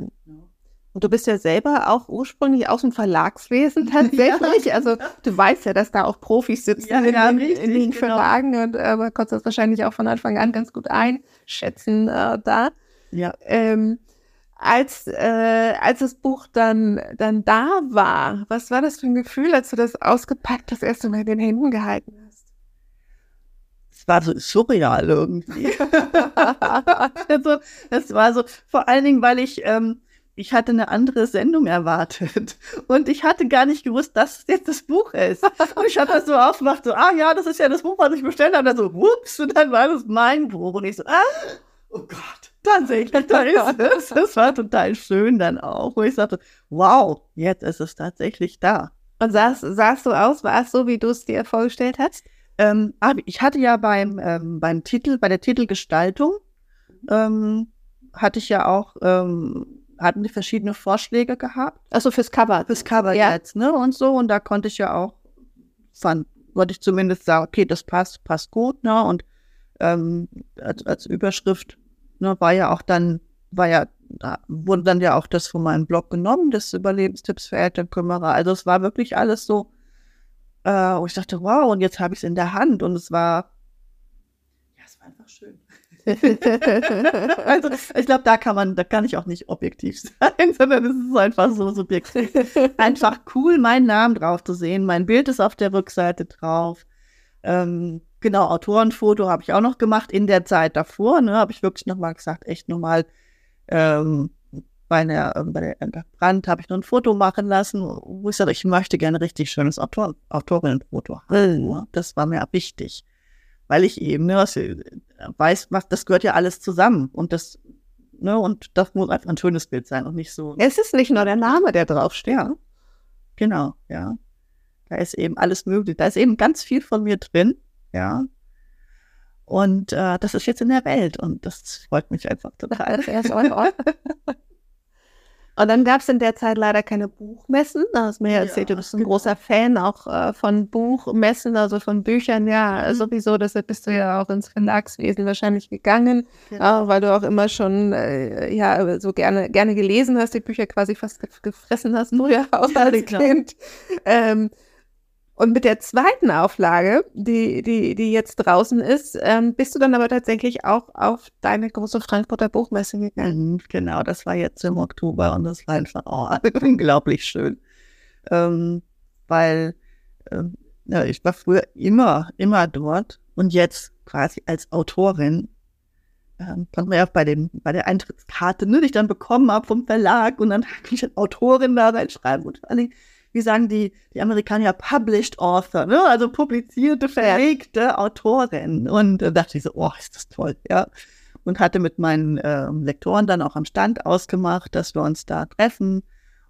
Und du bist ja selber auch ursprünglich aus dem Verlagswesen tatsächlich. Ja. Also du weißt ja, dass da auch Profis sitzen ja, in, den, richtig, in, den genau. Verlagen und äh, man konnte das wahrscheinlich auch von Anfang an ganz gut einschätzen äh, da. Ja. Ähm, als, äh, als das Buch dann, dann da war, was war das für ein Gefühl, als du das ausgepackt das erste Mal in den Händen gehalten hast? Es war so surreal irgendwie. also, das war so, vor allen Dingen, weil ich, ähm, ich hatte eine andere Sendung erwartet und ich hatte gar nicht gewusst, dass es jetzt das Buch ist. Und ich habe das so aufgemacht, so, ah ja, das ist ja das Buch, was ich bestellt habe. Und dann so, whoops, und dann war das mein Buch. Und ich so, ah, oh Gott. Tatsächlich, da ist es. Das war total schön dann auch, wo ich sagte, wow, jetzt ist es tatsächlich da. Und sahst, sahst du aus, war es so, wie du es dir vorgestellt hast? Ähm, ich hatte ja beim, ähm, beim Titel, bei der Titelgestaltung, ähm, hatte ich ja auch, ähm, hatten die verschiedene Vorschläge gehabt. Also fürs Cover. Fürs Cover ja. jetzt, ne? Und so. Und da konnte ich ja auch, fand, wollte ich zumindest sagen, okay, das passt, passt gut, ne? Und ähm, als, als Überschrift ne, war ja auch dann, war ja, da wurde dann ja auch das von meinem Blog genommen, das Überlebenstipps für Elternkümmerer. Also es war wirklich alles so, äh, wo ich dachte, wow, und jetzt habe ich es in der Hand und es war, ja, es war einfach schön. also ich glaube, da kann man, da kann ich auch nicht objektiv sein, sondern es ist einfach so subjektiv. Einfach cool, meinen Namen drauf zu sehen. Mein Bild ist auf der Rückseite drauf. Ähm, Genau, Autorenfoto habe ich auch noch gemacht in der Zeit davor. Ne, habe ich wirklich nochmal gesagt, echt nochmal ähm, bei der, äh, bei der Brand habe ich noch ein Foto machen lassen, wo ich sage, ich möchte gerne richtig schönes Autor Autorinnenfoto haben. Mhm. Das war mir wichtig, weil ich eben ne, was, weiß, was das gehört ja alles zusammen und das ne, und das muss einfach ein schönes Bild sein und nicht so. Es ist nicht nur der Name, der draufsteht. Ja, genau, ja. Da ist eben alles möglich. Da ist eben ganz viel von mir drin ja. Und äh, das ist jetzt in der Welt und das freut mich einfach total. Und dann gab es in der Zeit leider keine Buchmessen. Da hast du mir ja erzählt, du bist ein genau. großer Fan auch äh, von Buchmessen, also von Büchern. Ja, mhm. sowieso, deshalb bist du ja auch ins Verlagswesen wahrscheinlich gegangen, genau. äh, weil du auch immer schon äh, ja so gerne gerne gelesen hast, die Bücher quasi fast gefressen hast, ja auch als genau. Kind. Ähm, und mit der zweiten Auflage, die, die, die jetzt draußen ist, ähm, bist du dann aber tatsächlich auch auf deine große Frankfurter Buchmesse gegangen. Mhm, genau, das war jetzt im Oktober und das war einfach oh, unglaublich schön. Ähm, weil ähm, ja, ich war früher immer, immer dort und jetzt quasi als Autorin ähm, konnte man ja bei, dem, bei der Eintrittskarte, ne, die ich dann bekommen habe vom Verlag und dann habe ich als Autorin da reinschreiben und vor allem wie sagen die, die Amerikaner, Published Author, ne? also publizierte, verlegte Autorin. Und da dachte ich so, oh, ist das toll, ja. Und hatte mit meinen äh, Lektoren dann auch am Stand ausgemacht, dass wir uns da treffen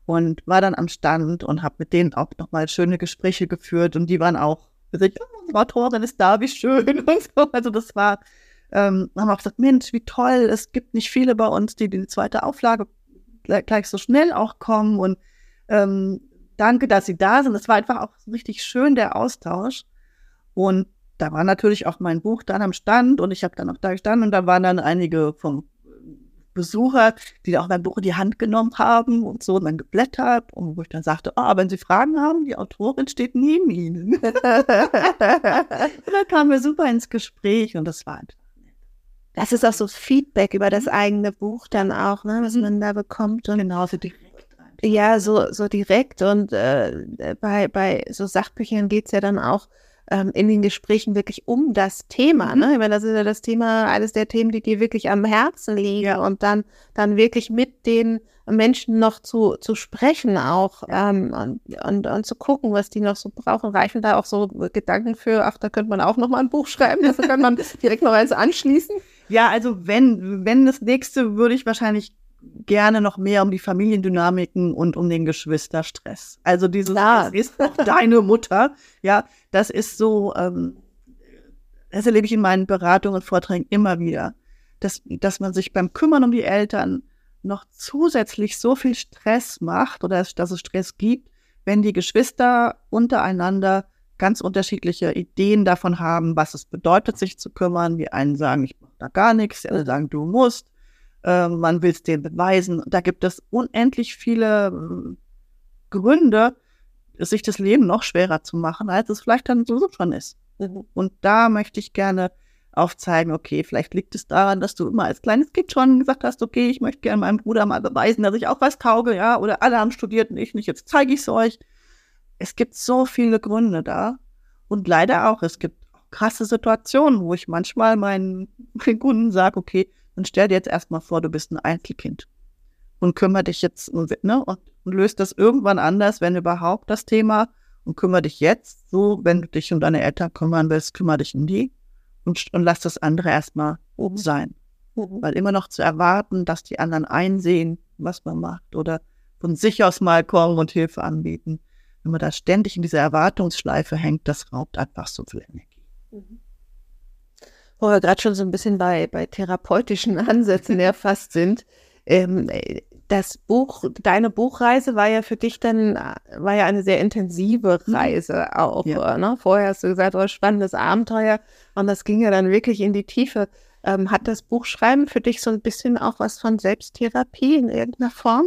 und war dann am Stand und habe mit denen auch nochmal schöne Gespräche geführt und die waren auch, gesagt, oh, unsere Autorin ist da, wie schön und so. Also das war, ähm, haben auch gesagt, Mensch, wie toll, es gibt nicht viele bei uns, die die zweite Auflage gleich, gleich so schnell auch kommen und ähm, danke, dass Sie da sind. Es war einfach auch richtig schön, der Austausch. Und da war natürlich auch mein Buch dann am Stand und ich habe dann auch da gestanden und da waren dann einige vom Besucher, die auch mein Buch in die Hand genommen haben und so und dann geblättert und wo ich dann sagte, oh, wenn Sie Fragen haben, die Autorin steht neben Ihnen. und da kamen wir super ins Gespräch und das war einfach nett. Das ist auch so Feedback über das eigene Buch dann auch, ne, was mhm. man da bekommt. Und Genauso die ja, so, so direkt. Und äh, bei, bei so Sachbüchern geht's ja dann auch ähm, in den Gesprächen wirklich um das Thema. Mhm. Ne? Ich meine, das ist ja das Thema, eines der Themen, die dir wirklich am Herzen liegen. Ja. Und dann, dann wirklich mit den Menschen noch zu, zu sprechen auch ähm, und, und, und zu gucken, was die noch so brauchen. Reichen da auch so Gedanken für, ach, da könnte man auch noch mal ein Buch schreiben, das kann man direkt noch eins anschließen. Ja, also wenn, wenn das nächste würde ich wahrscheinlich gerne noch mehr um die Familiendynamiken und um den Geschwisterstress. Also dieses, Klar. das ist auch deine Mutter, ja, das ist so, ähm, das erlebe ich in meinen Beratungen und Vorträgen immer wieder, dass, dass man sich beim Kümmern um die Eltern noch zusätzlich so viel Stress macht oder dass es Stress gibt, wenn die Geschwister untereinander ganz unterschiedliche Ideen davon haben, was es bedeutet, sich zu kümmern. Die einen sagen, ich mache da gar nichts, die anderen sagen, du musst äh, man will es denen beweisen. Da gibt es unendlich viele äh, Gründe, sich das Leben noch schwerer zu machen, als es vielleicht dann so schon ist. Mhm. Und da möchte ich gerne aufzeigen, okay, vielleicht liegt es daran, dass du immer als kleines Kind schon gesagt hast, okay, ich möchte gerne meinem Bruder mal beweisen, dass ich auch was tauge, ja, oder alle haben studiert und ich nicht, jetzt zeige ich es euch. Es gibt so viele Gründe da. Und leider auch, es gibt krasse Situationen, wo ich manchmal meinen Kunden sage, okay, dann stell dir jetzt erstmal vor, du bist ein Einzelkind und kümmere dich jetzt ne, und, und löst das irgendwann anders, wenn überhaupt das Thema und kümmere dich jetzt so, wenn du dich um deine Eltern kümmern willst, kümmere dich um die und, und lass das andere erstmal oben sein. Mhm. Weil immer noch zu erwarten, dass die anderen einsehen, was man macht oder von sich aus mal kommen und Hilfe anbieten. Wenn man da ständig in dieser Erwartungsschleife hängt, das raubt einfach so viel Energie. Mhm wo wir gerade schon so ein bisschen bei, bei therapeutischen Ansätzen erfasst sind. Ähm, das Buch, deine Buchreise war ja für dich dann, war ja eine sehr intensive mhm. Reise auch. Ja. Ne? Vorher hast du gesagt, oh, spannendes Abenteuer und das ging ja dann wirklich in die Tiefe. Ähm, hat das Buchschreiben für dich so ein bisschen auch was von Selbsttherapie in irgendeiner Form?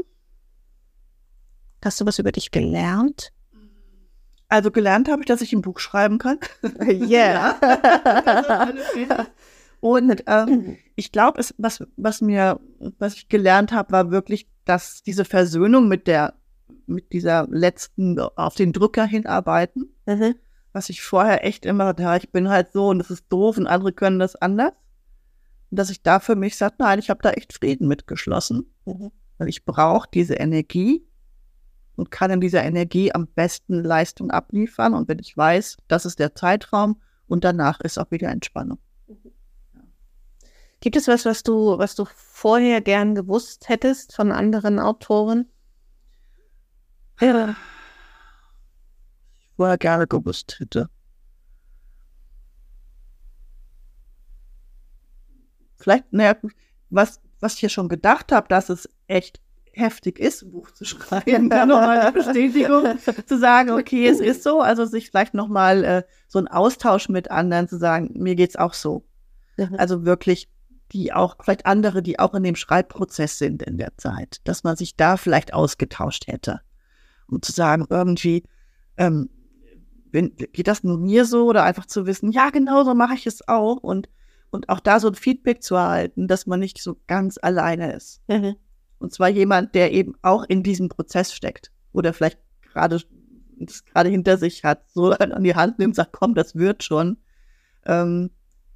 Hast du was über dich gelernt? Also gelernt habe ich, dass ich ein Buch schreiben kann. Ja. yeah. Und ähm, ich glaube, was, was mir, was ich gelernt habe, war wirklich, dass diese Versöhnung mit der, mit dieser letzten auf den Drücker hinarbeiten, mhm. was ich vorher echt immer, ja, ich bin halt so und das ist doof und andere können das anders. Und dass ich da für mich sage, nein, ich habe da echt Frieden mitgeschlossen. Mhm. Weil ich brauche diese Energie, und kann in dieser Energie am besten Leistung abliefern. Und wenn ich weiß, das ist der Zeitraum und danach ist auch wieder Entspannung. Mhm. Gibt es was, was du, was du vorher gern gewusst hättest von anderen Autoren? Äh, ja. Vorher gerne gewusst hätte. Vielleicht, naja, was, was ich hier schon gedacht habe, dass es echt heftig ist, ein Buch zu schreiben, dann nochmal eine Bestätigung zu sagen, okay, es ist so, also sich vielleicht nochmal äh, so ein Austausch mit anderen zu sagen, mir geht's auch so. Mhm. Also wirklich die auch, vielleicht andere, die auch in dem Schreibprozess sind in der Zeit, dass man sich da vielleicht ausgetauscht hätte. Um zu sagen, irgendwie, ähm, wenn, geht das nur mir so oder einfach zu wissen, ja, genau so mache ich es auch und, und auch da so ein Feedback zu erhalten, dass man nicht so ganz alleine ist. Mhm. Und zwar jemand, der eben auch in diesem Prozess steckt oder vielleicht gerade das gerade hinter sich hat, so an die Hand nimmt, sagt, komm, das wird schon. Ähm,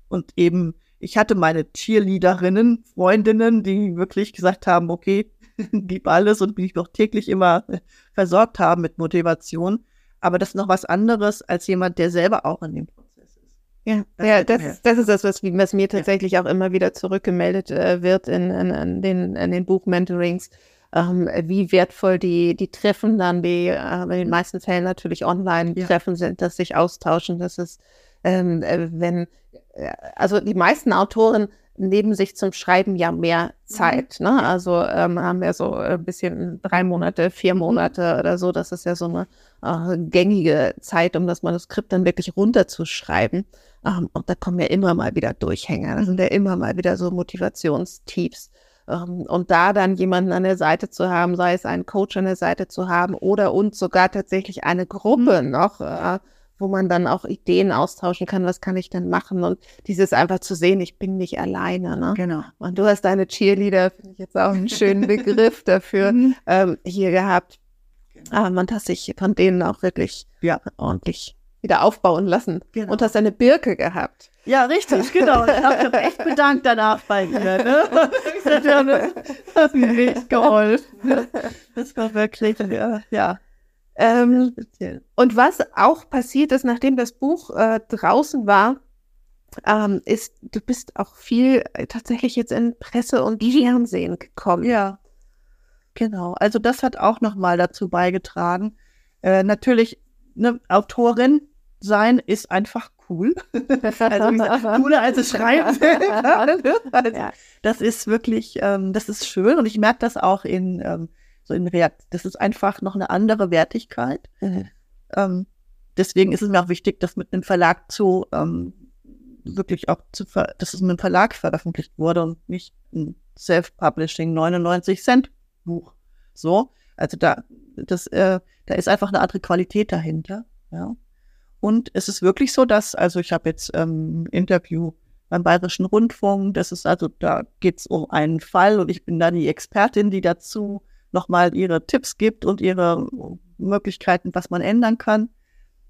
und eben, ich hatte meine Cheerleaderinnen, Freundinnen, die wirklich gesagt haben, okay, gib alles und mich noch täglich immer versorgt haben mit Motivation. Aber das ist noch was anderes als jemand, der selber auch in dem Prozess. Ja, das, ja, das, das ist das, was, was mir tatsächlich ja. auch immer wieder zurückgemeldet äh, wird in, in, in, den, in den Buchmentorings. Ähm, wie wertvoll die, die Treffen dann, die äh, in den meisten Fällen natürlich Online-Treffen ja. sind, dass sich austauschen, dass es, ähm, äh, wenn, äh, also die meisten Autoren nehmen sich zum Schreiben ja mehr mhm. Zeit. Ne? Also ähm, haben wir so ein bisschen drei Monate, vier. Monate oder so. Das ist ja so eine äh, gängige Zeit, um das Manuskript dann wirklich runterzuschreiben. Ähm, und da kommen ja immer mal wieder Durchhänger. Das sind ja immer mal wieder so Motivationstiefs. Ähm, und da dann jemanden an der Seite zu haben, sei es einen Coach an der Seite zu haben oder und sogar tatsächlich eine Gruppe mhm. noch, äh, wo man dann auch Ideen austauschen kann, was kann ich denn machen und dieses einfach zu sehen, ich bin nicht alleine. Ne? Genau. Und du hast deine Cheerleader, finde ich jetzt auch einen schönen Begriff dafür, mhm. ähm, hier gehabt. Genau. Ähm, und hast dich von denen auch wirklich ja. ordentlich wieder aufbauen lassen. Genau. Und hast eine Birke gehabt. Ja, richtig, genau. Ich habe mich echt bedankt danach bei dir. Ne? Das hat mir echt geholfen. Das war wirklich, ja. ja. Ähm, und was auch passiert ist, nachdem das Buch äh, draußen war, ähm, ist, du bist auch viel äh, tatsächlich jetzt in Presse und Fernsehen gekommen. Ja, genau. Also das hat auch nochmal dazu beigetragen. Äh, natürlich, eine Autorin sein ist einfach cool. also gesagt, cooler als es schreiben. also, das ist wirklich, ähm, das ist schön und ich merke das auch in ähm, so in Reakt. Das ist einfach noch eine andere Wertigkeit. Mhm. Ähm, deswegen ist es mir auch wichtig, das mit einem Verlag zu ähm, wirklich auch zu, dass es mit einem Verlag veröffentlicht wurde und nicht ein Self-Publishing 99 Cent Buch. So, also da, das, äh, da ist einfach eine andere Qualität dahinter. Ja. Und es ist wirklich so, dass, also ich habe jetzt ähm, ein Interview beim Bayerischen Rundfunk, das ist also, da geht es um einen Fall und ich bin da die Expertin, die dazu nochmal ihre Tipps gibt und ihre Möglichkeiten, was man ändern kann.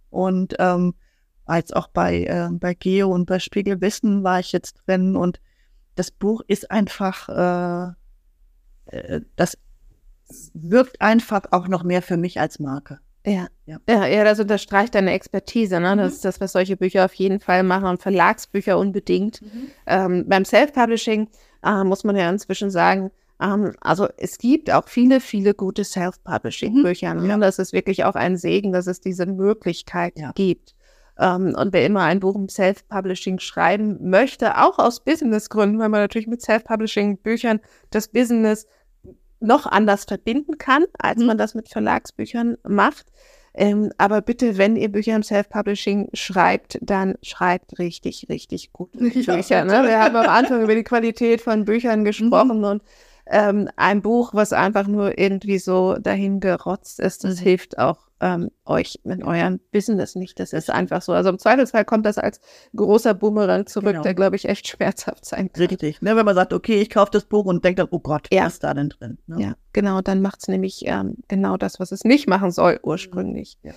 Und ähm, als auch bei, äh, bei Geo und bei Spiegelwissen war ich jetzt drin und das Buch ist einfach, äh, äh, das wirkt einfach auch noch mehr für mich als Marke. Ja. ja, ja, ja das unterstreicht deine Expertise. Ne? Das mhm. ist das, was solche Bücher auf jeden Fall machen und Verlagsbücher unbedingt. Mhm. Ähm, beim Self-Publishing äh, muss man ja inzwischen sagen, ähm, also es gibt auch viele, viele gute Self-Publishing-Bücher. Mhm. Ja. Das ist wirklich auch ein Segen, dass es diese Möglichkeit ja. gibt. Ähm, und wer immer ein Buch im Self-Publishing schreiben möchte, auch aus Businessgründen, weil man natürlich mit Self-Publishing-Büchern das Business noch anders verbinden kann, als mhm. man das mit Verlagsbüchern macht. Ähm, aber bitte, wenn ihr Bücher im Self-Publishing schreibt, dann schreibt richtig, richtig gut Bücher. Ne? Wir haben am Anfang über die Qualität von Büchern gesprochen mhm. und ähm, ein Buch, was einfach nur irgendwie so dahin gerotzt ist, das mhm. hilft auch ähm, euch in eurem Business nicht. Das ist einfach so. Also im Zweifelsfall kommt das als großer Boomerang zurück, genau. der, glaube ich, echt schmerzhaft sein kann. Richtig. Ne, wenn man sagt, okay, ich kaufe das Buch und denkt dann, oh Gott, ja. was ist da denn drin? Ne? Ja, genau. Dann macht es nämlich ähm, genau das, was es nicht machen soll ursprünglich. Ja.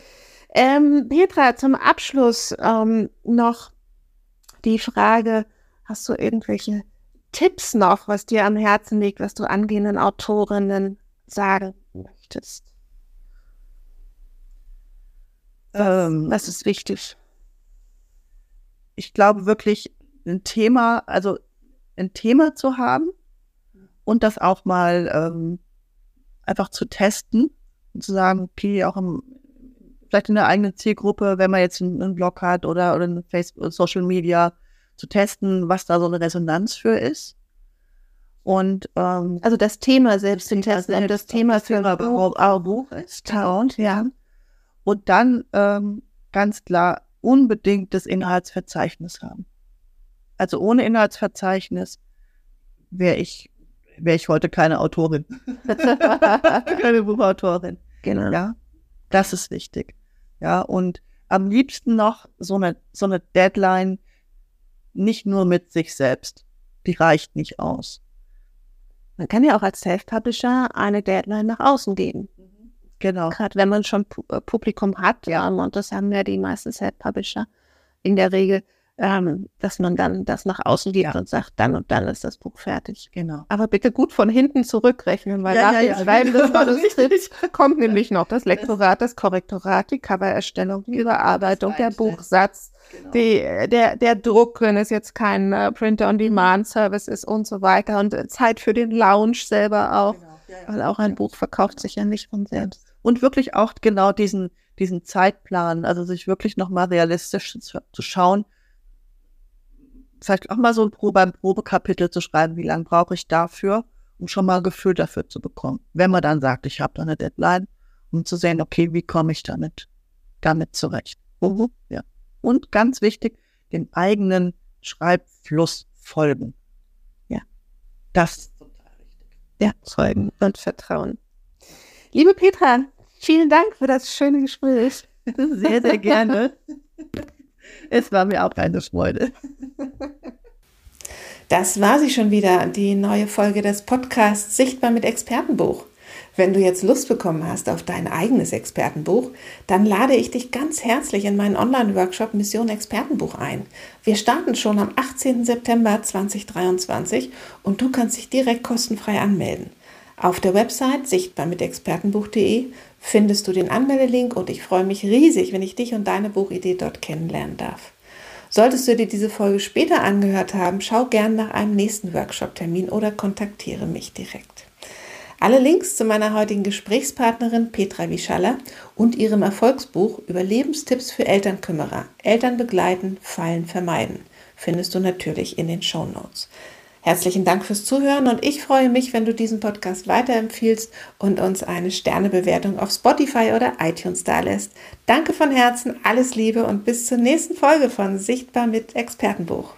Ähm, Petra, zum Abschluss ähm, noch die Frage, hast du irgendwelche Tipps noch, was dir am Herzen liegt, was du angehenden Autorinnen sagen möchtest? Ähm, was ist wichtig? Ich glaube wirklich, ein Thema, also ein Thema zu haben und das auch mal ähm, einfach zu testen und zu sagen, okay, auch im, vielleicht in der eigenen Zielgruppe, wenn man jetzt einen, einen Blog hat oder, oder eine Facebook, Social Media, zu testen, was da so eine Resonanz für ist. Und ähm, also das Thema selbst zu testen, ob das Thema für ein Buch, ist. Und, ja. Und dann ähm, ganz klar unbedingt das Inhaltsverzeichnis haben. Also ohne Inhaltsverzeichnis wäre ich, wäre ich heute keine Autorin. keine Buchautorin. Genau. Ja, das ist wichtig. Ja, und am liebsten noch so eine, so eine Deadline, nicht nur mit sich selbst. Die reicht nicht aus. Man kann ja auch als Self-Publisher eine Deadline nach außen geben. Genau. Gerade wenn man schon äh, Publikum hat, ja, und das haben ja die meisten Self-Publisher in der Regel, ähm, dass man dann das nach außen gibt ja. und sagt, dann und dann ist das Buch fertig. Genau. Aber bitte gut von hinten zurückrechnen, weil ja, nach ja, dem Schreiben des Manuskripts kommt nämlich noch das Lektorat, das Korrektorat, die Covererstellung, die Überarbeitung, der Buchsatz, genau. die, der, der Druck, wenn es jetzt kein uh, Printer-on-Demand-Service ist und so weiter und äh, Zeit für den Launch selber auch. Genau. Weil auch ein Buch verkauft sich ja nicht von selbst. Und wirklich auch genau diesen, diesen Zeitplan, also sich wirklich nochmal realistisch zu, zu schauen, vielleicht auch mal so ein Probe, Probekapitel zu schreiben, wie lange brauche ich dafür, um schon mal ein Gefühl dafür zu bekommen. Wenn man dann sagt, ich habe da eine Deadline, um zu sehen, okay, wie komme ich damit, damit zurecht. Mhm. Ja. Und ganz wichtig, den eigenen Schreibfluss folgen. Ja. Das ist total wichtig. Ja, folgen und vertrauen. Liebe Petra, vielen Dank für das schöne Gespräch. Sehr, sehr gerne. Es war mir auch eine Freude. Das war sie schon wieder, die neue Folge des Podcasts Sichtbar mit Expertenbuch. Wenn du jetzt Lust bekommen hast auf dein eigenes Expertenbuch, dann lade ich dich ganz herzlich in meinen Online-Workshop Mission Expertenbuch ein. Wir starten schon am 18. September 2023 und du kannst dich direkt kostenfrei anmelden. Auf der Website sichtbarmitexpertenbuch.de findest du den Anmeldelink und ich freue mich riesig, wenn ich dich und deine Buchidee dort kennenlernen darf. Solltest du dir diese Folge später angehört haben, schau gern nach einem nächsten Workshop-Termin oder kontaktiere mich direkt. Alle Links zu meiner heutigen Gesprächspartnerin Petra Wieschaller und ihrem Erfolgsbuch Überlebenstipps für Elternkümmerer, Eltern begleiten, Fallen vermeiden, findest du natürlich in den Show Notes. Herzlichen Dank fürs Zuhören und ich freue mich, wenn du diesen Podcast weiterempfiehlst und uns eine Sternebewertung auf Spotify oder iTunes dalässt. Danke von Herzen, alles Liebe und bis zur nächsten Folge von Sichtbar mit Expertenbuch.